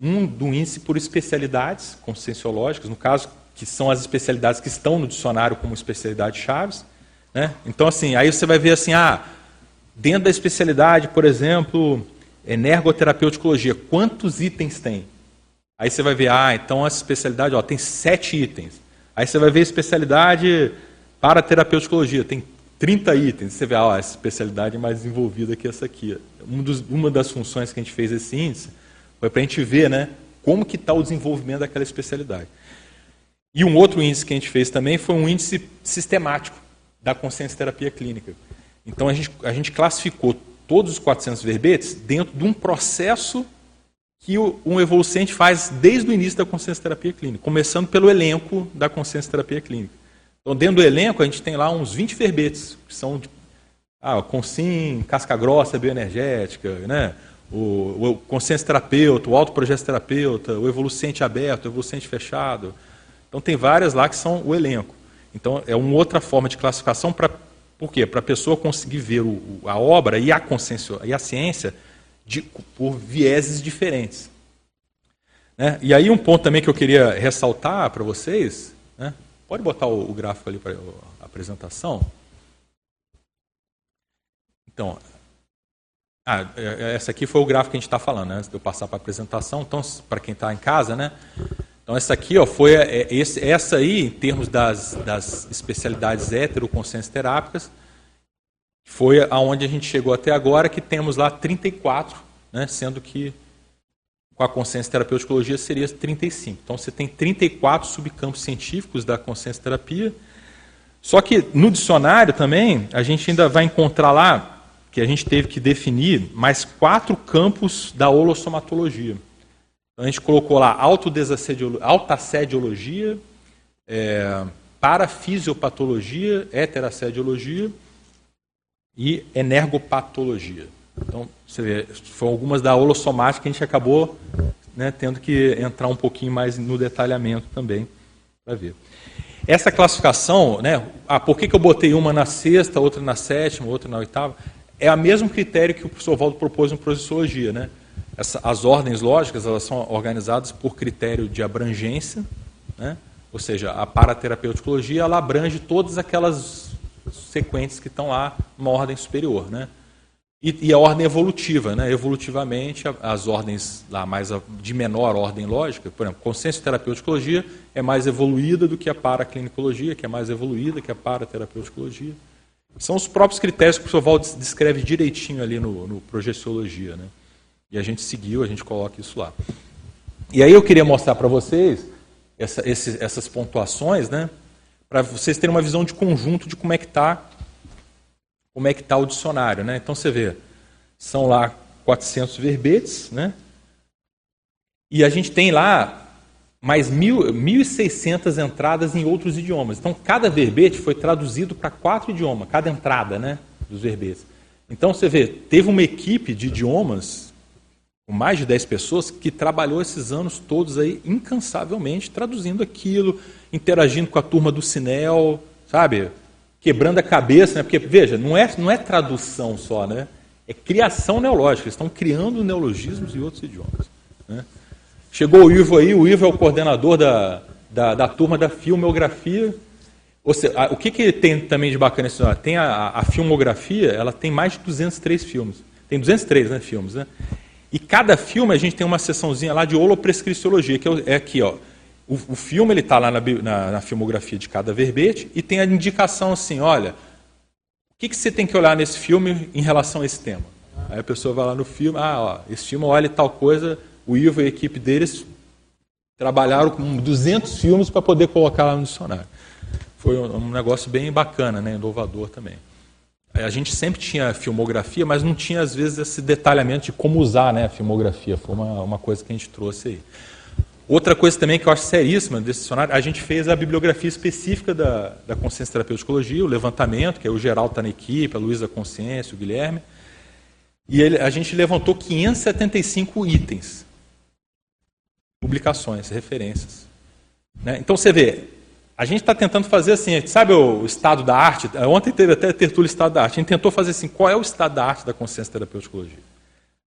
Speaker 1: Um do índice por especialidades conscienciológicas, no caso, que são as especialidades que estão no dicionário como especialidades chaves. Né? Então, assim, aí você vai ver assim, ah, dentro da especialidade, por exemplo, energoterapeuticologia, quantos itens tem? Aí você vai ver, ah, então essa especialidade ó, tem sete itens. Aí você vai ver especialidade para terapeuticologia, tem 30 itens. Você vê, ah, essa especialidade é mais desenvolvida que essa aqui. Um dos, uma das funções que a gente fez esse índice foi para a gente ver né, como que está o desenvolvimento daquela especialidade. E um outro índice que a gente fez também foi um índice sistemático da consciência terapia clínica. Então a gente, a gente classificou todos os 400 verbetes dentro de um processo que o, um evolucente faz desde o início da consciência terapia clínica, começando pelo elenco da consciência terapia clínica. Então, dentro do elenco, a gente tem lá uns 20 verbetes, que são de, ah, Consim, casca grossa bioenergética, né? O, o consciência terapeuta, o autoprojeto terapeuta, o evolucente aberto, o evolucente fechado. Então, tem várias lá que são o elenco. Então, é uma outra forma de classificação para por quê? Para a pessoa conseguir ver o, a obra e a consciência e a ciência de, por vieses diferentes. Né? E aí um ponto também que eu queria ressaltar para vocês, né? pode botar o, o gráfico ali para a apresentação. Então, ah, é, é, essa aqui foi o gráfico que a gente está falando, né? antes de eu passar para a apresentação. Então, para quem está em casa, né? Então, essa aqui ó, foi é, esse, essa aí, em termos das, das especialidades terápicas, foi aonde a gente chegou até agora, que temos lá 34, né, sendo que com a consciência terapeuticologia seria 35. Então você tem 34 subcampos científicos da consciência terapia. Só que no dicionário também a gente ainda vai encontrar lá que a gente teve que definir mais quatro campos da holossomatologia. Então a gente colocou lá autoassediologia, é, parafisiopatologia, heterasediologia e energopatologia. Então, você vê, foram algumas da holossomática que a gente acabou né, tendo que entrar um pouquinho mais no detalhamento também para ver. Essa classificação, né, ah, por que, que eu botei uma na sexta, outra na sétima, outra na oitava? É o mesmo critério que o professor Valdo propôs no Projeciologia. Né? Essa, as ordens lógicas elas são organizadas por critério de abrangência, né? ou seja, a paraterapeuticologia ela abrange todas aquelas sequentes que estão lá numa ordem superior. Né? E, e a ordem evolutiva, né? evolutivamente, as ordens lá mais de menor ordem lógica, por exemplo, consciência terapeuticologia é mais evoluída do que a paraclinicologia, que é mais evoluída que a paraterapeuticologia. São os próprios critérios que o professor Val descreve direitinho ali no, no Projeciologia. Né? E a gente seguiu, a gente coloca isso lá. E aí eu queria mostrar para vocês essa, essas pontuações, né? para vocês terem uma visão de conjunto de como é que está como é que está o dicionário. Né? Então você vê, são lá 400 verbetes, né? e a gente tem lá mais 1.600 entradas em outros idiomas. Então cada verbete foi traduzido para quatro idiomas, cada entrada né, dos verbetes. Então você vê, teve uma equipe de idiomas, com mais de 10 pessoas, que trabalhou esses anos todos aí incansavelmente, traduzindo aquilo, interagindo com a turma do Sinel, sabe? Quebrando a cabeça, né? Porque, veja, não é, não é tradução só, né? É criação neológica. Eles estão criando neologismos em outros idiomas. Né? Chegou o Ivo aí, o Ivo é o coordenador da, da, da turma da filmografia. Seja, a, o que, que tem também de bacana nesse Tem a, a, filmografia, ela tem mais de 203 filmes. Tem 203 né, filmes, né? E cada filme a gente tem uma seçãozinha lá de holoprescriciologia, que é, é aqui, ó. O, o filme ele está lá na, na, na, filmografia de cada verbete e tem a indicação assim, olha, o que, que você tem que olhar nesse filme em relação a esse tema? Aí a pessoa vai lá no filme, ah, ó, esse filme olha tal coisa, o Ivo e a equipe deles trabalharam com 200 filmes para poder colocar lá no dicionário. Foi um, negócio bem bacana, né, inovador também. A gente sempre tinha filmografia, mas não tinha, às vezes, esse detalhamento de como usar né, a filmografia. Foi uma, uma coisa que a gente trouxe aí. Outra coisa também que eu acho seríssima desse dicionário, a gente fez a bibliografia específica da, da consciência terapêutica o levantamento, que é o Geraldo está na equipe, a Luísa Consciência, o Guilherme. E ele, a gente levantou 575 itens. Publicações, referências. Né? Então você vê, a gente está tentando fazer assim, sabe o estado da arte? Ontem teve até tertúlia Estado da Arte. A gente tentou fazer assim, qual é o estado da arte da consciência terapêutica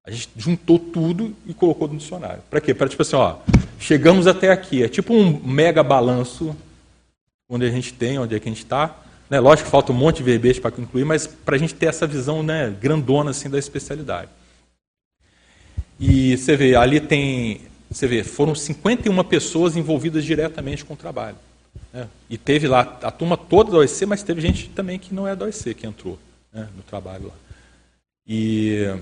Speaker 1: A gente juntou tudo e colocou no dicionário. Para quê? Para tipo assim, ó, chegamos até aqui. É tipo um mega balanço onde a gente tem, onde é que a gente está. Né? Lógico que falta um monte de verbete para concluir, mas para a gente ter essa visão né, grandona assim, da especialidade. E você vê, ali tem. Você vê, foram 51 pessoas envolvidas diretamente com o trabalho. Né? E teve lá a turma toda da OEC, mas teve gente também que não é da OEC que entrou né, no trabalho lá. E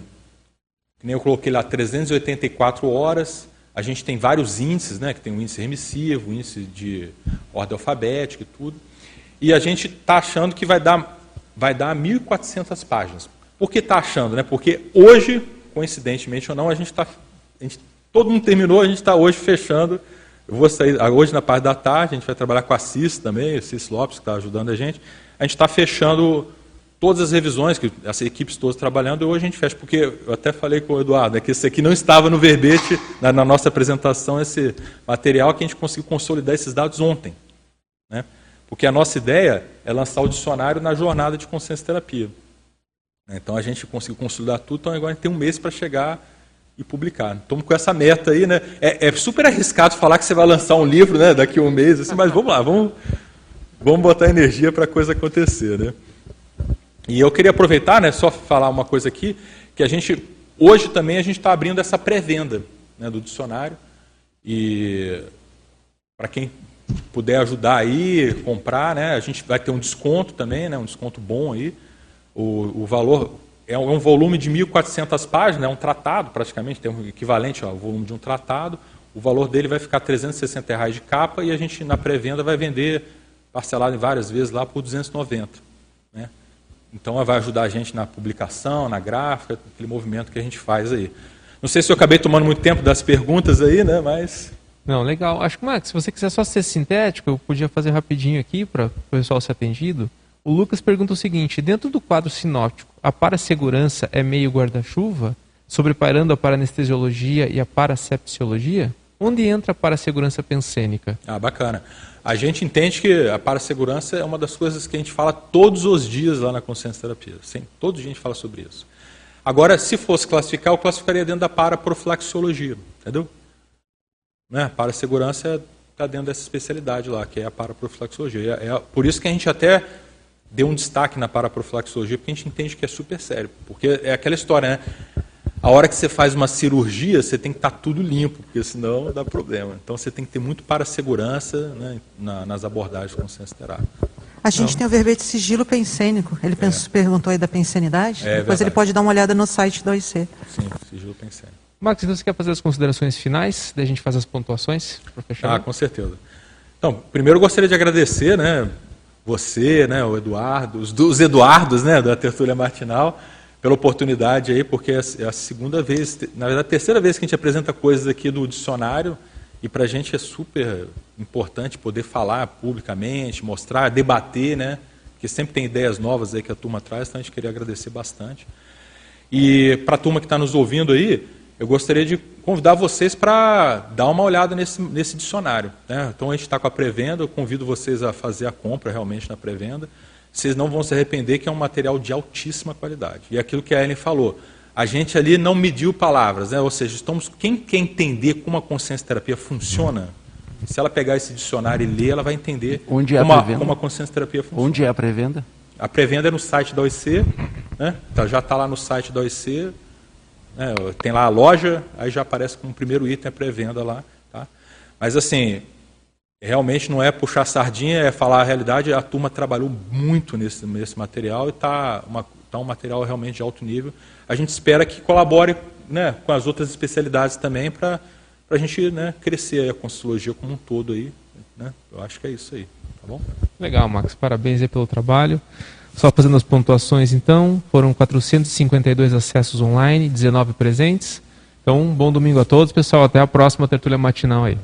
Speaker 1: nem eu coloquei lá 384 horas, A gente tem vários índices, né, que tem o índice remissivo, o índice de ordem alfabética e tudo. E a gente está achando que vai dar, vai dar 1.400 páginas. Por que está achando? Né? Porque hoje, coincidentemente ou não, a gente está. Todo mundo terminou, a gente está hoje fechando. Eu vou sair hoje na parte da tarde, a gente vai trabalhar com a CIS também, o CIS Lopes, que está ajudando a gente. A gente está fechando todas as revisões, que as equipes todas trabalhando, e hoje a gente fecha, porque eu até falei com o Eduardo, é que esse aqui não estava no verbete, na, na, nossa apresentação, esse material que a gente conseguiu consolidar esses dados ontem. Né? Porque a nossa ideia é lançar o dicionário na jornada de consciência terapia. Então a gente conseguiu consolidar tudo, então agora a gente tem um mês para chegar e publicar. Estamos com essa meta aí, né? É, é, super arriscado falar que você vai lançar um livro né, daqui a um mês, assim, mas vamos lá, vamos, vamos botar energia para a coisa acontecer, né? E eu queria aproveitar, né, só falar uma coisa aqui, que a gente, hoje também a gente está abrindo essa pré-venda né, do dicionário, e para quem puder ajudar aí, comprar, né, a gente vai ter um desconto também, né, um desconto bom aí, o, o valor é um, é um volume de 1.400 páginas, é um tratado praticamente, tem um equivalente ao volume de um tratado, o valor dele vai ficar 360 reais de capa e a gente na pré-venda vai vender parcelado em várias vezes lá por 290. Né? Então vai ajudar a gente na publicação, na gráfica, aquele movimento que a gente faz aí. Não sei se eu acabei tomando muito tempo das perguntas aí, né? Mas.
Speaker 4: Não, legal. Acho que, Max, se você quiser só ser sintético, eu podia fazer rapidinho aqui para o pessoal ser atendido. O Lucas pergunta o seguinte: dentro do quadro sinóptico, a parasegurança é meio guarda-chuva, sobreparando a paranestesiologia e a parasepsiologia? Onde entra a parasegurança pensênica?
Speaker 1: Ah, bacana. A gente entende que a parasegurança é uma das coisas que a gente fala todos os dias lá na consciência terapia. Sim, todo dia a gente fala sobre isso. Agora, se fosse classificar, eu classificaria dentro da paraprofilaxiologia, entendeu? Né? Parasegurança está dentro dessa especialidade lá, que é a paraprofilaxiologia. É, é por isso que a gente até deu um destaque na paraprofilaxologia, porque a gente entende que é super sério. Porque é aquela história, né? A hora que você faz uma cirurgia, você tem que estar tá tudo limpo, porque senão dá problema. Então você tem que ter muito para segurança né, na, nas abordagens com ciência terápica.
Speaker 10: A gente então, tem o verbete sigilo pensênico. Ele é. perguntou aí da pensenidade. É, Depois verdade. ele pode dar uma olhada no site do OIC.
Speaker 1: Sim, sigilo pensênico.
Speaker 4: Max, então você quer fazer as considerações finais? Daí a gente faz as pontuações
Speaker 1: para fechar? Ah, com certeza. Então, primeiro eu gostaria de agradecer, né, você, né, o Eduardo, os, os Eduardos, né, da Tertúlia Martinal, pela oportunidade aí, porque é, é a segunda vez, na verdade, a terceira vez que a gente apresenta coisas aqui do dicionário, e para a gente é super importante poder falar publicamente, mostrar, debater, né, porque sempre tem ideias novas aí que a turma traz, então a gente queria agradecer bastante. E para a turma que está nos ouvindo aí, eu gostaria de convidar vocês para dar uma olhada nesse, nesse dicionário. Né? Então a gente está com a pré-venda, eu convido vocês a fazer a compra realmente na pré-venda. Vocês não vão se arrepender que é um material de altíssima qualidade. E aquilo que a Ellen falou, a gente ali não mediu palavras, né? ou seja, estamos, quem quer entender como a consciência terapia funciona, se ela pegar esse dicionário e ler, ela vai entender
Speaker 6: Onde é
Speaker 1: como,
Speaker 6: a,
Speaker 1: como a consciência terapia funciona.
Speaker 6: Onde é a pré-venda?
Speaker 1: A pré-venda é no site da OIC, né? Então, já está lá no site da OIC, né? Tem lá a loja, aí já aparece como primeiro item a pré-venda lá. Tá? Mas assim, realmente não é puxar sardinha, é falar a realidade. A turma trabalhou muito nesse, nesse material e está tá um material realmente de alto nível. A gente espera que colabore né, com as outras especialidades também para a gente né, crescer a Consciologia como um todo aí. Né? Eu acho que é isso aí. Tá bom?
Speaker 4: Legal, Max. Parabéns pelo trabalho. Só fazendo as pontuações então, foram 452 acessos online, 19 presentes. Então, um bom domingo a todos, pessoal. Até a próxima tertúlia matinal aí.